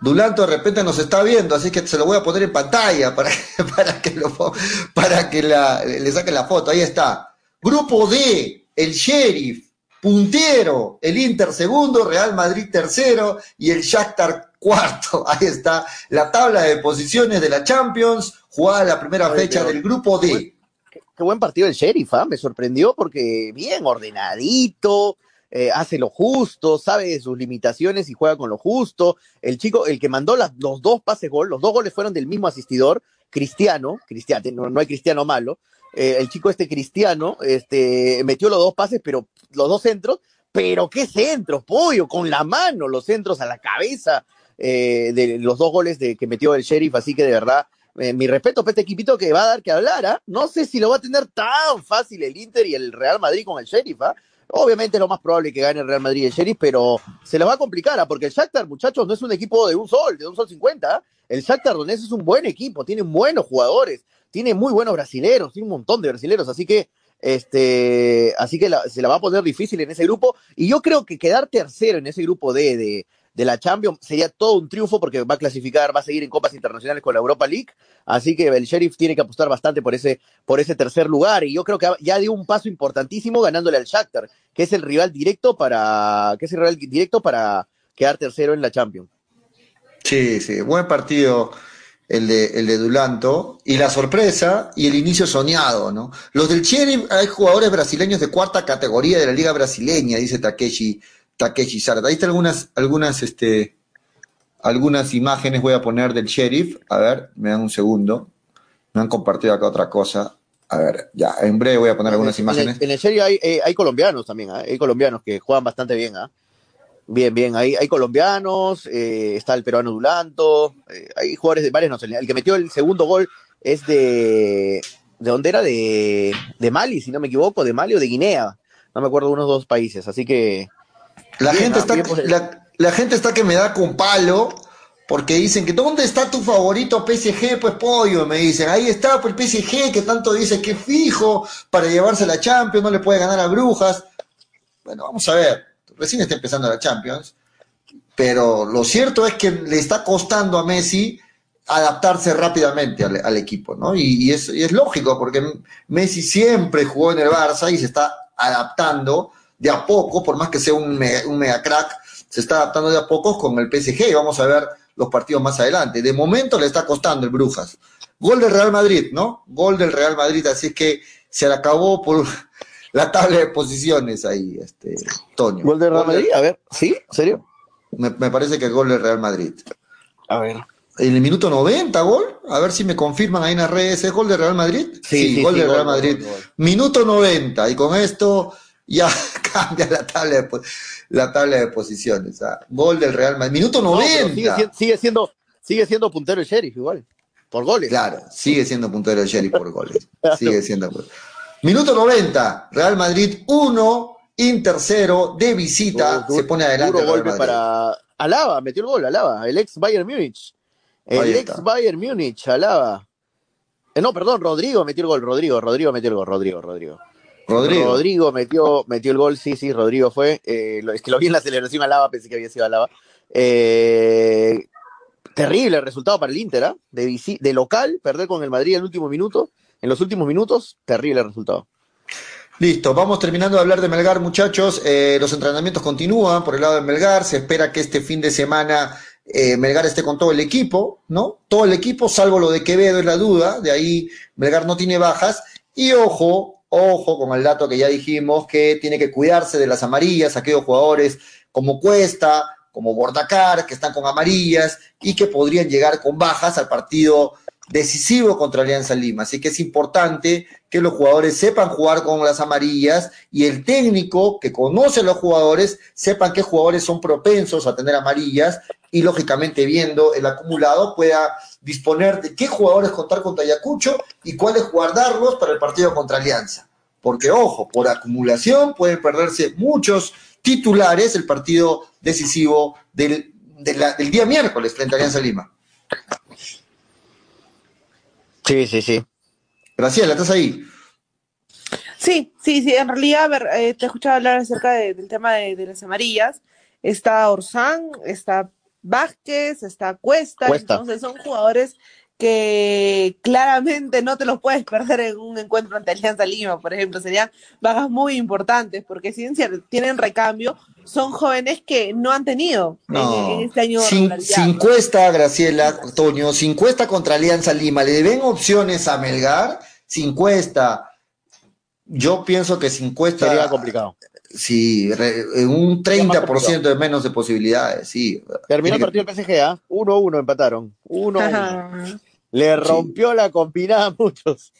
Dulanto de repente nos está viendo, así que se lo voy a poner en pantalla para, para que, lo, para que la, le saque la foto. Ahí está. Grupo D, el sheriff puntero, el Inter segundo, Real Madrid tercero y el Shakhtar cuarto. Ahí está la tabla de posiciones de la Champions, jugada la primera fecha del grupo D. Qué, buen partido el Sheriff, ¿ah? me sorprendió porque bien ordenadito, eh, hace lo justo, sabe sus limitaciones y juega con lo justo. El chico, el que mandó las, los dos pases gol, los dos goles fueron del mismo asistidor, Cristiano, Cristiano, no hay Cristiano malo, eh, el chico este cristiano, este, metió los dos pases, pero los dos centros, pero qué centros, pollo, con la mano, los centros a la cabeza eh, de los dos goles de, que metió el sheriff, así que de verdad, eh, mi respeto para este equipito que va a dar que hablar, ¿ah? no sé si lo va a tener tan fácil el Inter y el Real Madrid con el sheriff, ¿ah? Obviamente es lo más probable que gane el Real Madrid y el Sheriff, pero se lo va a complicar, ¿ah? porque el Shakhtar, muchachos, no es un equipo de un sol, de un sol 50. ¿ah? El Shakhtar Donetsk es un buen equipo, tiene buenos jugadores, tiene muy buenos brasileros, tiene un montón de brasileros, así que este, así que se la va a poner difícil en ese grupo. Y yo creo que quedar tercero en ese grupo D de, de la Champions sería todo un triunfo porque va a clasificar, va a seguir en copas internacionales con la Europa League. Así que el Sheriff tiene que apostar bastante por ese, por ese tercer lugar. Y yo creo que ya dio un paso importantísimo ganándole al Shakhtar, que es el rival directo para, que es el rival directo para quedar tercero en la Champions. Sí, sí, buen partido el de, el de Dulanto, y la sorpresa y el inicio soñado, ¿no? Los del Cherry hay jugadores brasileños de cuarta categoría de la liga brasileña, dice Takeshi, Takeshi Sarda. Ahí están algunas, algunas, este, algunas imágenes voy a poner del sheriff. A ver, me dan un segundo. Me han compartido acá otra cosa. A ver, ya, en breve voy a poner algunas imágenes. En el, sheriff hay, eh, hay colombianos también, ¿eh? hay colombianos que juegan bastante bien, ¿ah? Bien, bien, hay, hay colombianos, eh, está el peruano Dulanto, eh, hay jugadores de varias nacionalidades. El que metió el segundo gol es de. ¿De dónde era? De, de Mali, si no me equivoco, de Mali o de Guinea. No me acuerdo de unos dos países, así que. La, gente, está, la, la, gente está que me da con palo porque dicen que ¿dónde está tu favorito PSG? Pues pollo, me dicen. Ahí está pues, el PSG que tanto dice que fijo para llevarse la Champions, no le puede ganar a Brujas. Bueno, vamos a ver recién está empezando la Champions, pero lo cierto es que le está costando a Messi adaptarse rápidamente al, equipo, ¿no? Y, es, lógico, porque Messi siempre jugó en el Barça y se está adaptando de a poco, por más que sea un mega, crack, se está adaptando de a poco con el PSG vamos a ver los partidos más adelante. De momento le está costando el Brujas. Gol del Real Madrid, ¿no? Gol del Real Madrid, así que se le acabó por la tabla de posiciones ahí, este, Toño. ¿Gol de Real Madrid? A ver, ¿sí? ¿Serio? Me, parece que gol del Real Madrid. A ver. En el minuto 90, gol. A ver si me confirman ahí en las redes. ¿Es gol de Real Madrid? Sí, gol de Real Madrid. Minuto 90. Y con esto ya cambia la tabla de, la tabla de posiciones. ¿ah? Gol del Real Madrid. Minuto 90. sigue, sigue, siendo, sigue siendo puntero el sheriff igual. por goles. Claro, sigue siendo puntero el Sheriff por goles. Sigue siendo. Minuto 90, Real Madrid 1, Inter 0, de visita, se pone adelante. duro golpe para Alaba, metió el gol, Alaba, el ex Bayern Múnich. El ex. Bayern Múnich, Alaba. Eh, no, perdón, Rodrigo metió el gol, Rodrigo, Rodrigo metió el gol, Rodrigo, Rodrigo. Rodrigo. Rodrigo metió, metió el gol, sí, sí, Rodrigo fue. Eh, lo- es que lo vi en la celebración Alaba, pensé que había sido Alaba. Eh, terrible el resultado para el Inter, ¿ah? de, local, perder con el Madrid el último minuto, en los últimos minutos, terrible resultado. Listo, vamos terminando de hablar de Melgar, muchachos. Eh, los entrenamientos continúan por el lado de Melgar. Se espera que este fin de semana eh, Melgar esté con todo el equipo, ¿no? Todo el equipo, salvo lo de Quevedo, es la duda. De ahí Melgar no tiene bajas. Y ojo, ojo con el dato que ya dijimos, que tiene que cuidarse de las amarillas, aquellos jugadores como Cuesta, como Bordacar, que están con amarillas y que podrían llegar con bajas al partido decisivo contra Alianza Lima. Así que es importante que los jugadores sepan jugar con las amarillas y el técnico que conoce a los jugadores sepan qué jugadores son propensos a tener amarillas y lógicamente viendo el acumulado pueda disponer de qué jugadores contar contra Ayacucho y cuáles guardarlos para el partido contra Alianza. Porque ojo, por acumulación pueden perderse muchos titulares el partido decisivo del, del día miércoles frente a Alianza Lima. Sí, sí, sí. Graciela, ¿estás ahí? Sí, sí, sí, en realidad, a ver, eh, te he escuchado hablar acerca de- del tema de, de las amarillas. Está Orsán, está Vázquez, está Cuesta, Cuesta. entonces son jugadores que claramente no te los puedes perder en un encuentro ante Alianza Lima, por ejemplo, serían bajas muy importantes, porque si tienen recambio, son jóvenes que no han tenido en- No. en, este año Sin, cuesta, Graciela, Toño, sin cuesta contra Alianza Lima, ¿le ven opciones a Melgar? Sin cuesta. Yo pienso que sin cuesta. Sería complicado. Sí, re- un 30% de menos de posibilidades, sí. Terminó el partido del PSG, ¿ah? 1-1 empataron. 1-1. Le rompió la compinada a muchos.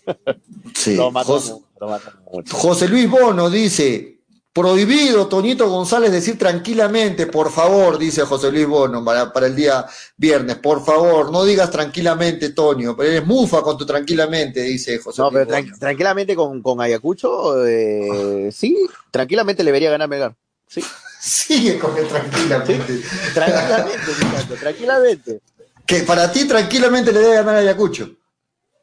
Sí. Lo mató Jos- mucho, lo mató mucho. José Luis Bono dice, prohibido Toñito González decir tranquilamente, por favor, dice José Luis Bono para, para el día viernes, por favor, no digas tranquilamente, Toño, pero eres mufa con tu tranquilamente, dice José No, Luis pero Bono. tran- tranquilamente con, con Ayacucho, eh, sí, tranquilamente le vería ganar Melgar. Sí, Sigue con el tranquilamente. tranquilamente, muchacho, tranquilamente. Que para ti tranquilamente le debe ganar a Ayacucho.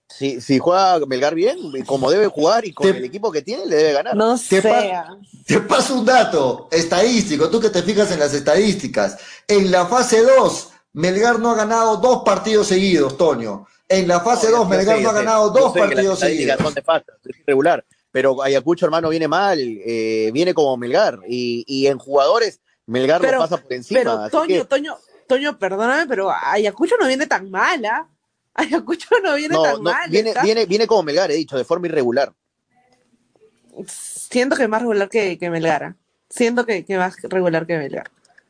Si, si juega Melgar bien, como debe jugar y con Te- el equipo que tiene, le debe ganar. No Te pa- sea. Te paso un dato estadístico, tú que te fijas en las estadísticas. En la fase 2, Melgar no ha ganado dos partidos seguidos, Toño. En la fase 2, Yo Melgar sé, no ha sé. ganado dos sé que las partidos seguidos. son de es irregular. Pero Ayacucho, hermano, viene mal, eh, viene como Melgar. Y, y en jugadores, Melgar Pero, lo pasa por encima. pero Toño, que- Toño, Toño, perdóname, pero Ayacucho no viene tan mala. Ayacucho no viene no, tan no, mal. viene, está- viene, viene como Melgar, he dicho, de forma irregular. Siento que es más regular que, que Melgara. Siento que, que más regular que Melgar.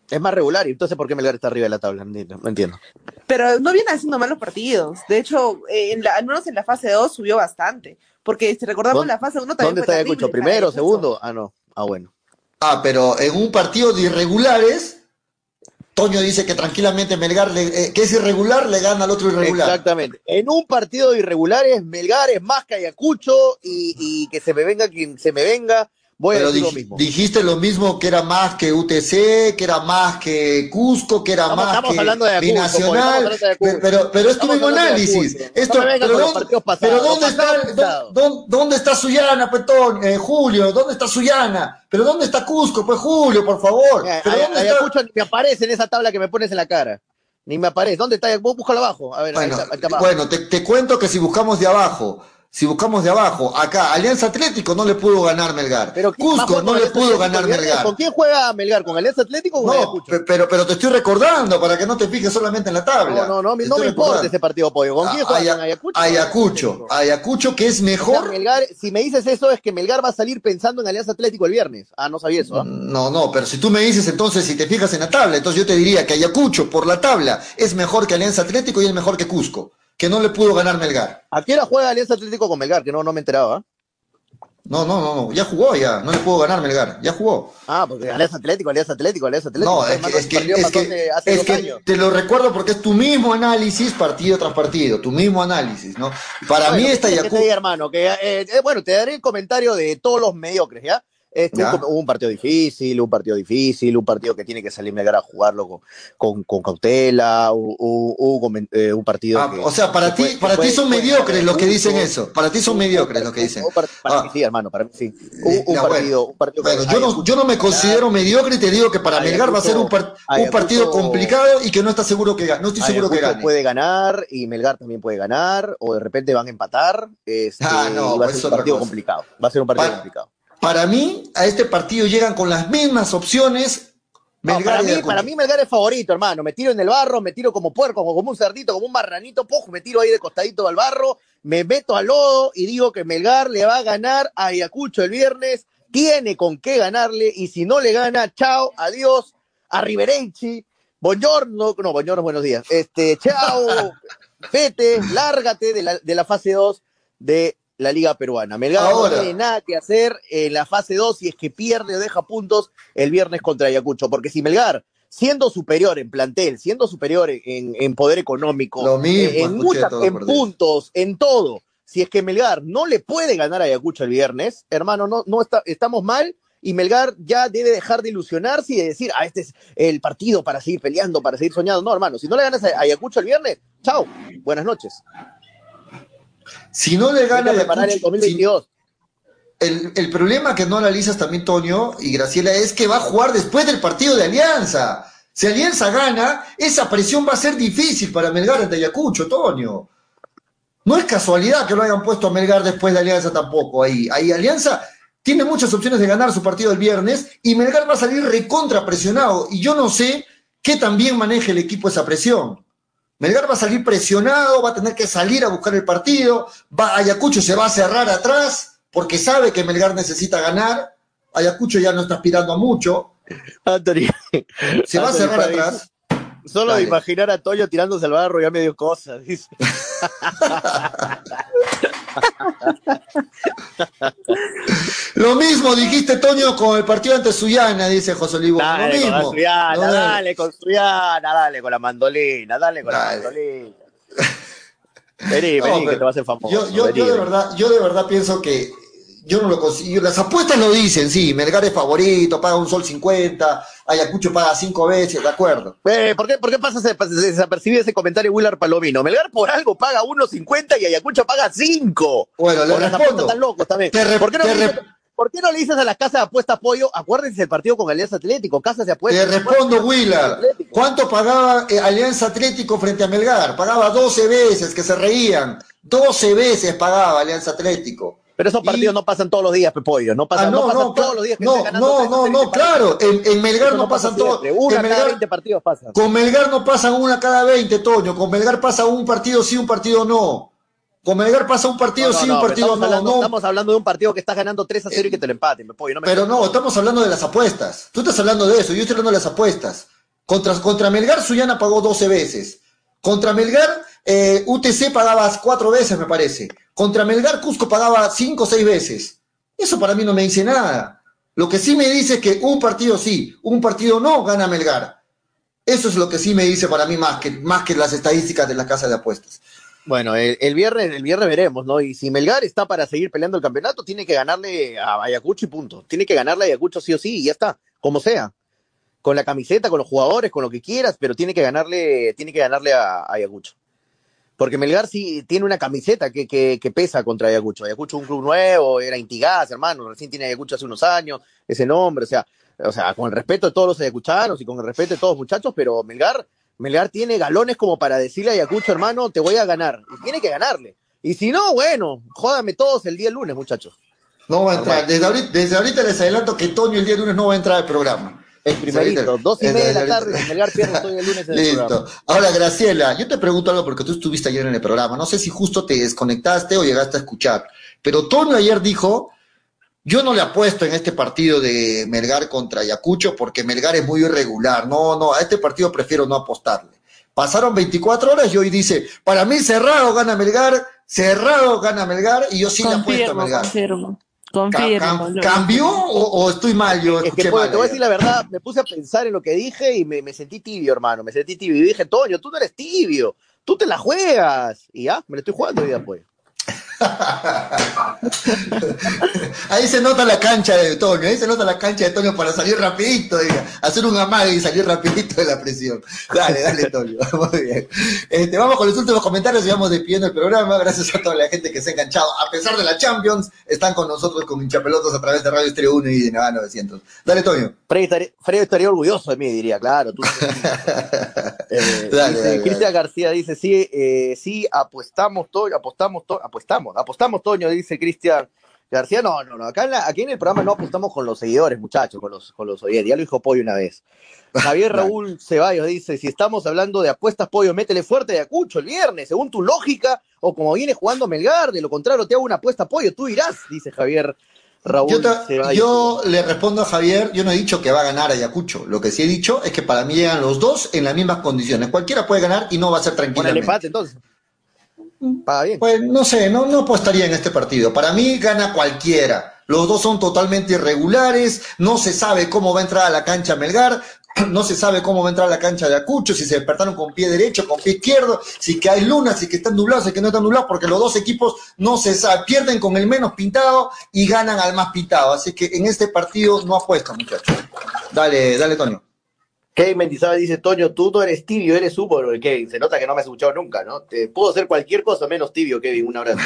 Es más regular, y entonces ¿por qué Melgar está arriba de la tabla? No entiendo. no entiendo. Pero no viene haciendo malos partidos. De hecho, eh, en la- al menos en la fase 2 subió bastante. Porque si recordamos ¿Dónde- la fase 1 también ¿Dónde fue está Ayacucho? ¿Primero, segundo? Ah, no. Ah, bueno. Ah, pero en un partido de irregulares, Toño dice que tranquilamente Melgar, le- eh, que es irregular, le gana al otro irregular. Exactamente. En un partido de irregulares, Melgar es más que Ayacucho y, y que se me venga quien se me venga, voy a Pero decir lo dij- mismo. dijiste lo mismo que era más que UTC, que era más que Cusco, que era Estamos- más estamos que hablando de Ayacucho, Binacional. pues, estamos hablando de Ayacucho. pero, pero es tu mismo análisis. Esto, No pero, ¿dónde, pero ¿dónde está, pasados, pasados. dó- dó- dónde está Suyana, pues, Toño? Eh, Julio? ¿Dónde está Suyana? ¿Pero dónde está Cusco, pues, Julio, por favor? ¿Pero Ay- dónde está? Ni me aparece en esa tabla que me pones en la cara. Ni me aparece. ¿Dónde está? Vos búscalo abajo. A ver, Bueno, ahí está, ahí está abajo. bueno te, te cuento que si buscamos de abajo, si buscamos de abajo, acá, Alianza Atlético no le pudo ganar Melgar. ¿quién más Cusco no le pudo ganar? Melgar. ¿Con quién juega Melgar? ¿Con Alianza Atlético o con No, pero, pero te estoy recordando para que no te fijes solamente en la tabla. No, no, no, Te no me importa ese partido pollo. ¿Con quién juega? Aya- ¿Con Ayacucho? Ayacucho, Ayacucho que es O sea, mejor. Melgar, si me dices eso es que Melgar va a salir pensando en Alianza Atlético el viernes. Ah, no sabía eso. ¿ah? No, no, pero si tú me dices entonces, si te fijas en la tabla, entonces yo te diría que Ayacucho por la tabla es mejor que Alianza Atlético y es mejor que Cusco, que no le pudo ganar Melgar. ¿A qué hora juega Alianza Atlético con Melgar? Que no, no me enteraba. No, no, no, no, ya jugó ya, no le puedo ganar Melgar, ya jugó. Ah, porque Alianza Atlético, Alianza Atlético, Alianza Atlético. No, es que, es que, es que, es que te lo recuerdo porque es tu mismo análisis partido tras partido, tu mismo análisis, ¿no? Para bueno, mí esta Ayacucho... hermano, que, eh, eh, bueno, te daré el comentario de todos los mediocres, ¿ya? Este, un, un, partido difícil, un partido difícil, un partido que tiene que salir Melgar a jugarlo con, con, con cautela, un, un, eh, un partido ah, que, O sea, para ti, puede, para ti son mediocres los que dicen eso. Para ti son mediocres los que dicen. Para, para ah. mí sí, hermano, para mí sí. Un, un ya, partido, bueno, yo, no, yo no me considero mediocre y te digo que para Melgar va a ser un, par, un partido complicado y que no está seguro que no estoy seguro que gane. puede ganar y Melgar también puede ganar, o de repente van a empatar. Este, ah, no, va a ser un partido complicado. Va a ser un partido para, complicado. Para mí, a este partido llegan con las mismas opciones. No, para, mí, para mí Melgar es favorito, hermano. Me tiro en el barro, me tiro como puerco, como un cerdito, como un marranito, pojo, me tiro ahí de costadito al barro, me meto al lodo y digo que Melgar le va a ganar a Ayacucho el viernes. Tiene con qué ganarle y si no le gana, chao, adiós, a Riverenchi, buongiorno, no, buongiorno, buenos días. Este, chao, vete, lárgate de la, de la fase 2 de la Liga Peruana. Melgar Ahora. no tiene nada que hacer en la fase 2 si es que pierde o deja puntos el viernes contra Ayacucho, porque si Melgar, siendo superior en plantel, siendo superior en, en poder económico, Lo mismo, en, muchas, en puntos, en todo, si es que Melgar no le puede ganar a Ayacucho el viernes, hermano, no, no está, estamos mal y Melgar ya debe dejar de ilusionarse y de decir, ah, este es el partido para seguir peleando, para seguir soñando. No, hermano, si no le ganas a Ayacucho el viernes, chao, buenas noches. Si no le gana Ayacucho, el 2022. Si, el, el, problema que no analizas también, Toño y Graciela, es que va a jugar después del partido de Alianza. Si Alianza gana, esa presión va a ser difícil para Melgar ante Ayacucho, Toño. No es casualidad que lo hayan puesto a Melgar después de Alianza tampoco. Ahí, ahí Alianza tiene muchas opciones de ganar su partido el viernes y Melgar va a salir recontra presionado. Y yo no sé qué también maneja el equipo esa presión. Melgar va a salir presionado, va a tener que salir a buscar el partido, va, Ayacucho se va a cerrar atrás porque sabe que Melgar necesita ganar. Ayacucho ya no está aspirando a mucho. Anthony, se va a cerrar Paris. atrás. Solo Dale. de imaginar a Toyo tirándose al barro ya me dio cosas, dice. Lo mismo dijiste, Toño, con el partido ante Suyana, dice José Olivo. Dale, Lo mismo. Con Suyana, no, dale con Suyana, dale con la mandolina, dale con dale. la mandolina. Vení, vení, no, que te va a hacer famoso. Yo, yo, vení, yo, de verdad, yo de verdad pienso que yo no lo consigo. Las apuestas lo dicen, sí. Melgar es favorito, paga un sol 50, Ayacucho paga cinco veces, de acuerdo. Eh, ¿por, qué, ¿Por qué pasa desapercibido ese comentario Willard Palomino? Melgar por algo paga 1.50 y Ayacucho paga 5. Bueno, le respondo. tan locos también. Te ¿Por, qué no te dices, ¿Por qué no le dices a las casas de apuesta apoyo? Acuérdense del partido con Alianza Atlético, casas de apuesta. Te respondo, Willard. ¿Cuánto pagaba eh, Alianza Atlético frente a Melgar? Pagaba 12 veces, que se reían. 12 veces pagaba Alianza Atlético. Pero esos partidos y... no pasan todos los días, Pepollo. No pasan, ah, no, no, pasan no, todos los días. Que no, no, no, no, claro. En, en Melgar no, pasan todos. Una Melgar, cada 20 partidos pasan. Con Melgar no pasan una cada 20, Toño. Con Melgar pasa un partido sí, un partido no. Con Melgar pasa un partido sí, un partido estamos no. Hablando. Estamos hablando de un partido que estás ganando 3 a 0 y que te lo empaten, Pepollo. Pero no, estamos hablando de las apuestas. Tú estás hablando de eso, yo estoy hablando de las apuestas. Contra, contra Melgar, Suyana pagó 12 veces. Contra Melgar, eh, UTC pagaba cuatro veces, me parece. Contra Melgar, Cusco pagaba cinco o seis veces. Eso para mí no me dice nada. Lo que sí me dice es que un partido sí, un partido no, gana Melgar. Eso es lo que sí me dice para mí más que, más que las estadísticas de la casa de apuestas. Bueno, el, viernes, el viernes veremos, ¿no? Y si Melgar está para seguir peleando el campeonato, tiene que ganarle a Ayacucho y punto. Tiene que ganarle a Ayacucho sí o sí, y ya está, como sea. Con la camiseta, con los jugadores, con lo que quieras, pero tiene que ganarle, tiene que ganarle a Ayacucho. Porque Melgar sí tiene una camiseta que, que, que pesa contra Ayacucho. Ayacucho un club nuevo, era Intigás, hermano, recién tiene Ayacucho hace unos años, ese nombre, o sea, o sea, con el respeto de todos los ayacuchanos y con el respeto de todos los muchachos, pero Melgar, Melgar tiene galones como para decirle a Ayacucho, hermano, te voy a ganar. Y tiene que ganarle. Y si no, bueno, jódame todos el día lunes, muchachos. No va a entrar. Desde ahorita, desde ahorita les adelanto que Toño el día lunes no va a entrar al programa. El primerito, dos y media de la tarde, si Melgar pierde, estoy el lunes en el Listo. programa. Ahora, Graciela, yo te pregunto algo porque tú estuviste ayer en el programa. No sé si justo te desconectaste o llegaste a escuchar. Pero Toño ayer dijo, yo no le apuesto en este partido de Melgar contra Ayacucho porque Melgar es muy irregular. No, no, a este partido prefiero no apostarle. Pasaron 24 horas y hoy dice, para mí cerrado gana Melgar, cerrado gana Melgar y yo sí confirmo, le apuesto a Melgar. Confirmo. Confirmo. ¿Cambió o, o, estoy mal? Yo es que, te voy a decir la verdad, me puse a pensar en lo que dije y me, me, sentí tibio, hermano. Me sentí tibio. Y dije, Toño, tú no eres tibio. Tú te la juegas. Y ya, me la estoy jugando hoy día, pues. ahí se nota la cancha de Toño, ahí se nota la cancha de Toño para salir rapidito, diga, hacer un amague y salir rapidito de la presión. Dale, dale, Toño. Muy bien. Este, vamos con los últimos comentarios y vamos despidiendo el programa. Gracias a toda la gente que se ha enganchado. A pesar de la Champions, están con nosotros con hinchapelotos a través de Radio Estrella 1 y de Nevada 900. Dale, Toño. Freddy estaría, estaría, orgulloso de mí, diría, claro. Tú... eh, Cristian García dice, sí, eh, sí, apostamos, todo, apostamos, todo, apostamos apostamos, Toño, dice Cristian García. No, no, no. Acá en, aquí en el programa no apostamos con los seguidores, muchachos, con los, con los oyentes. Ya lo dijo Pollo una vez. Javier Raúl Ceballos dice: Si estamos hablando de apuestas, Pollo, métele fuerte de Acucho el viernes, según tu lógica, o como viene jugando Melgar. De lo contrario, te hago una apuesta, Pollo. Tú irás, dice Javier. Raúl yo, yo, le respondo a Javier, yo no he dicho que va a ganar Ayacucho, lo que sí he dicho es que para mí llegan los dos en las mismas condiciones, cualquiera puede ganar y no va a ser tranquilamente. el empate entonces. Pues no sé, no, no apostaría en este partido. Para mí gana cualquiera. Los dos son totalmente irregulares, no se sabe cómo va a entrar a la cancha Melgar, no se sabe cómo va a entrar a la cancha de Acucho, si se despertaron con pie derecho, con pie izquierdo, si que hay luna, si que están nublados, si que no están nublados, porque los dos equipos no se sabe, pierden con el menos pintado y ganan al más pintado. Así que en este partido no apuesta, muchachos. Dale, dale, Toño. Kevin Mendizábal dice, Toño, tú no eres tibio, eres súper, Kevin. Se nota que no me has escuchado nunca, ¿no? Te puedo hacer cualquier cosa menos tibio, Kevin. Un abrazo.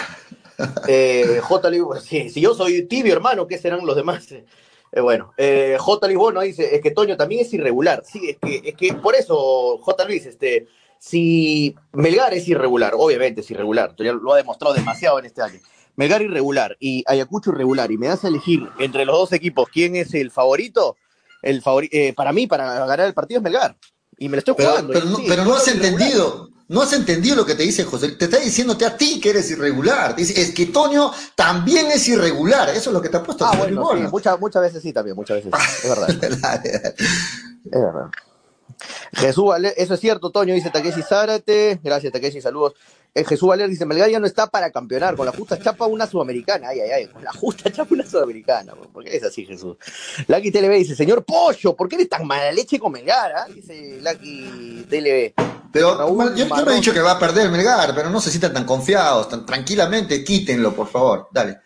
eh, J. Lisbono, si, si, yo soy tibio, hermano, ¿qué serán los demás? Eh, bueno, eh, J. Lisbono dice, es que Toño también es irregular. Sí, es que, es que por eso, J. Luis, este, si Melgar es irregular, obviamente es irregular, lo ha demostrado demasiado en este año. Melgar irregular y Ayacucho irregular, y me das a elegir entre los dos equipos quién es el favorito, el favorito, eh, para mí, para ganar el partido es Melgar. Y me lo estoy jugando. Pero, pero, no, has entendido. No has entendido lo que te dice José. Te está diciéndote a ti que eres irregular. Dice, es que Toño también es irregular. Eso es lo que te ha puesto. Ah, bueno, sí, muchas, muchas veces sí también, muchas veces sí. Es verdad. es verdad. Jesús eso es cierto, Toño, dice Takeshi Zárate. Gracias, Takeshi, saludos. Eh, Jesús Valer dice, Melgar ya no está para campeonar, con la justa chapa una sudamericana. Ay, ay, ay, con la justa chapa una sudamericana. ¿Por qué es así, Jesús? Lucky TLB dice, señor Pollo, ¿por qué eres tan mala leche con Melgar? Ah? Dice Lucky TLB. Pero Raúl, yo, yo, no he dicho que va a perder Melgar, pero no se sientan tan confiados, tan tranquilamente, quítenlo, por favor. Dale.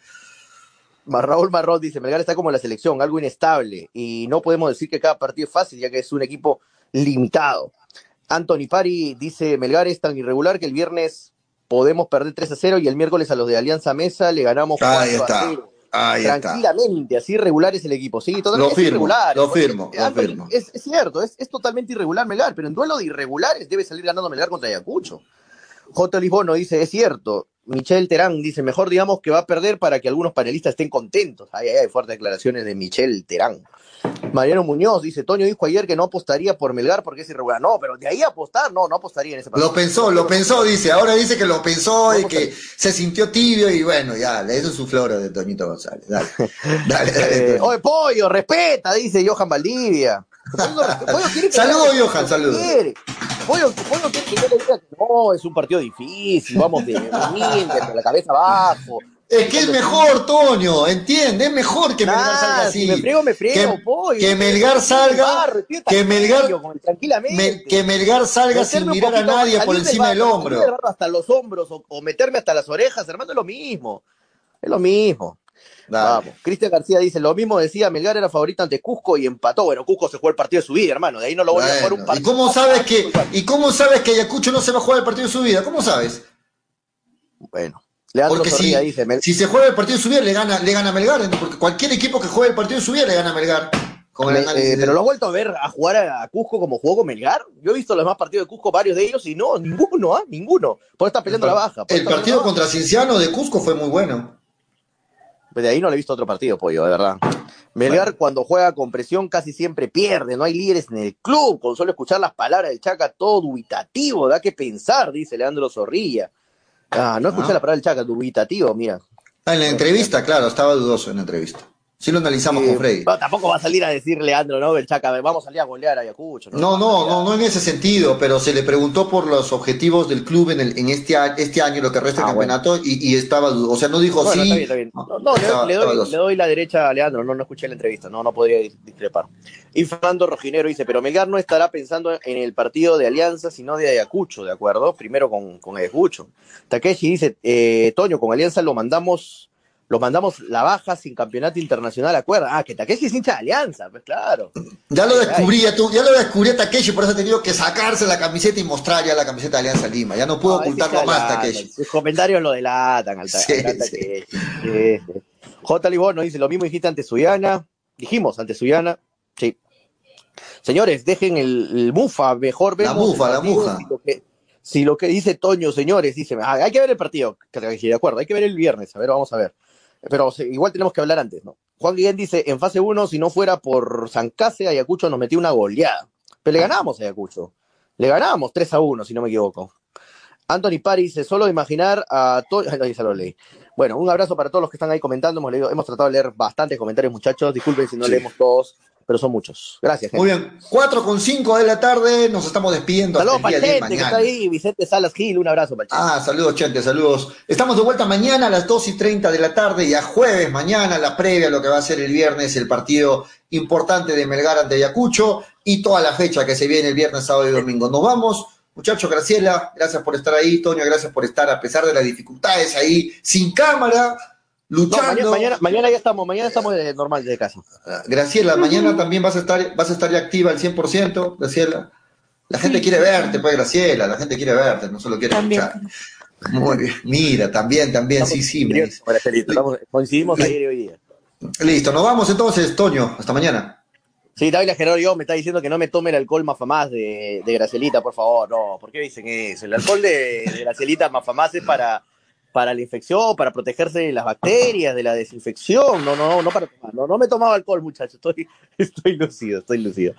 Raúl Marrón dice, Melgar está como la selección, algo inestable, y no podemos decir que cada partido es fácil, ya que es un equipo limitado. Anthony Pari dice, Melgar es tan irregular que el viernes podemos perder 3 a 0 y el miércoles a los de Alianza Mesa le ganamos 4 Ahí está. a 0. Ahí Tranquilamente, así irregular es el equipo. Sí, totalmente lo firmo, irregular. lo firmo, lo Anthony, firmo. Es, es, cierto, es, es, totalmente irregular Melgar, pero en duelo de irregulares debe salir ganando Melgar contra Ayacucho. J. Lisbono dice, es cierto. Michel Terán dice, mejor digamos que va a perder para que algunos panelistas estén contentos. Ay, ay, fuertes declaraciones de Michel Terán. Mariano Muñoz dice, Toño dijo ayer que no apostaría por Melgar porque es irregular. No, pero de ahí a apostar, no, no apostaría en ese partido. Lo pensó, lo pensó, dice. Ahora dice que lo pensó no y que se sintió tibio y bueno, ya, eso es su flora de Toñito González. Dale, dale, dale. Eh, Oye, pollo, respeta, dice Johan Valdivia. Pollo saludos, Johan, saludos. Pollo quiere que yo le diga que no, es un partido difícil, vamos de humilde, con la cabeza abajo. Es que es mejor, Toño, entiende, es mejor que Melgar salga así. Si me friego, me friego, que, pollo. que Melgar salga, barro, que Melgar, tranquilamente. Me, que Melgar salga sin mirar a nadie por encima del, del hombro. Hasta los hombros o, o, meterme hasta las orejas, hermano, es lo mismo. Es lo mismo. Vamos. Cristian García dice, lo mismo decía, Melgar era favorito ante Cusco y empató. Bueno, Cusco se jugó el partido de su vida, hermano. De ahí no lo voy bueno, a jugar un partido. ¿Y cómo sabes que, y cómo sabes que Ayacucho no se va a jugar el partido de su vida? ¿Cómo sabes? Bueno. Leandro porque Zorrilla si, dice, si se juega el partido de su vida, le gana, le gana Melgar. Porque cualquier equipo que juegue el partido de su vida le gana a Melgar. Eh, pero lo has vuelto a ver a jugar a Cusco como jugó con Melgar. Yo he visto los demás partidos de Cusco, varios de ellos, y no, ninguno, ¿ah? ¿eh? Ninguno. Por estar peleando el, la baja. El partido contra Cinciano de Cusco fue muy bueno. Pues de ahí no le he visto otro partido, pollo, de verdad. Melgar bueno. cuando juega con presión casi siempre pierde, no hay líderes en el club, con solo escuchar las palabras del Chaca, todo dubitativo, da que pensar, dice Leandro Zorrilla. Ah, no escuché ah. la palabra del Chaca, dubitativo, mira. Ah, en la entrevista, claro, estaba dudoso en la entrevista. Sí lo analizamos con Freddy. No, tampoco va a salir a decir Leandro, ¿no? El Chaca, vamos a salir a golear a Ayacucho. No, no, no, no, en ese sentido, pero se le preguntó por los objetivos del club en, el, en este, este año, lo que resta del campeonato, y, y, estaba, o sea, no dijo bueno, sí. Está bien, está bien. No, no estaba, le, doy, le, doy, la derecha a Leandro, no, no escuché la entrevista, no, no podría discrepar. Y Fernando Rojinero dice, pero Melgar no estará pensando en el partido de Alianza, sino de Ayacucho, ¿de acuerdo? Primero con, con Ayacucho. Takeshi dice, eh, Toño, con Alianza lo mandamos lo mandamos la baja sin campeonato internacional, acuerda. Ah, que Takeshi es hincha de alianza, pues claro. Ya lo descubrí, ya, tú, ya lo descubrí a Takeshi, por eso ha tenido que sacarse la camiseta y mostrar ya la camiseta de Alianza Lima. Ya no puedo no, ocultarlo más, Takeshi. Sus comentarios lo delatan al, sí, al Takeshi. Sí. Sí, J. Dice lo mismo dijiste ante Suyana. Dijimos ante Suyana. Sí. Señores, dejen el, el mufa, mejor vemos. La mufa, la mufa. Si lo, que, si lo que dice Toño, señores, dice, ah, hay que ver el partido, de acuerdo, hay que ver el viernes, a ver, vamos a ver pero igual tenemos que hablar antes, ¿no? Juan Guillén dice, en fase 1, si no fuera por Sancase, Ayacucho nos metió una goleada. Pero le ganamos a Ayacucho. Le ganamos 3 a 1, si no me equivoco. Anthony Pari dice, solo imaginar a todos... Lo leí. Bueno, un abrazo para todos los que están ahí comentando. Hemos, leído, hemos tratado de leer bastantes comentarios, muchachos. Disculpen si no sí. leemos todos, pero son muchos. Gracias, gente. Muy bien. 4 con 5 de la tarde, nos estamos despidiendo. Saludos para Chente, que está ahí, Vicente Salas Gil, un abrazo para Ah, saludos, Chente, saludos. Estamos de vuelta mañana a las 2 y 30 de la tarde, ya jueves, mañana, la previa, lo que va a ser el viernes, el partido importante de Melgar ante Ayacucho y toda la fecha que se viene el viernes, sábado y domingo. Nos vamos. Muchachos, Graciela, gracias por estar ahí. Toño, gracias por estar a pesar de las dificultades ahí, sin cámara, luchando. No, mañana, mañana, mañana, ya estamos, mañana estamos de normal de casa. Graciela, mañana también vas a estar, vas a estar ya activa al 100%, Graciela. La gente sí. quiere verte, pues, Graciela, la gente quiere verte, no solo quiere también. escuchar. Muy bien, mira, también, también, estamos sí, sí. Me... Estamos, coincidimos ayer y hoy día. Listo, nos vamos entonces, Toño, hasta mañana. Sí, David Gerardo yo me está diciendo que no me tome el alcohol Mafamás de, de Gracielita, por favor. No, ¿por qué dicen eso? El alcohol de, de Gracielita Mafamás es para, para la infección, para protegerse de las bacterias, de la desinfección. No, no, no para tomar. No, no me he tomado alcohol, muchachos. Estoy, estoy lucido, estoy lucido.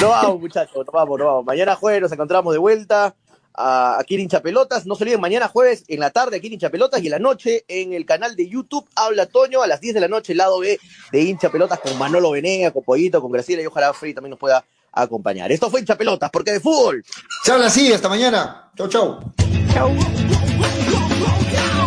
No vamos, muchachos, no vamos, no vamos. Mañana jueves nos encontramos de vuelta aquí en Hincha Pelotas. No se olviden, mañana jueves en la tarde aquí en Hincha Pelotas y en la noche en el canal de YouTube Habla Toño a las 10 de la noche, el lado B de Hincha Pelotas con Manolo Venega, con Pollito, con Graciela y ojalá Freddy también nos pueda acompañar. Esto fue Hincha Pelotas, porque de fútbol. Se habla así, hasta mañana. Chau, chau. Chau.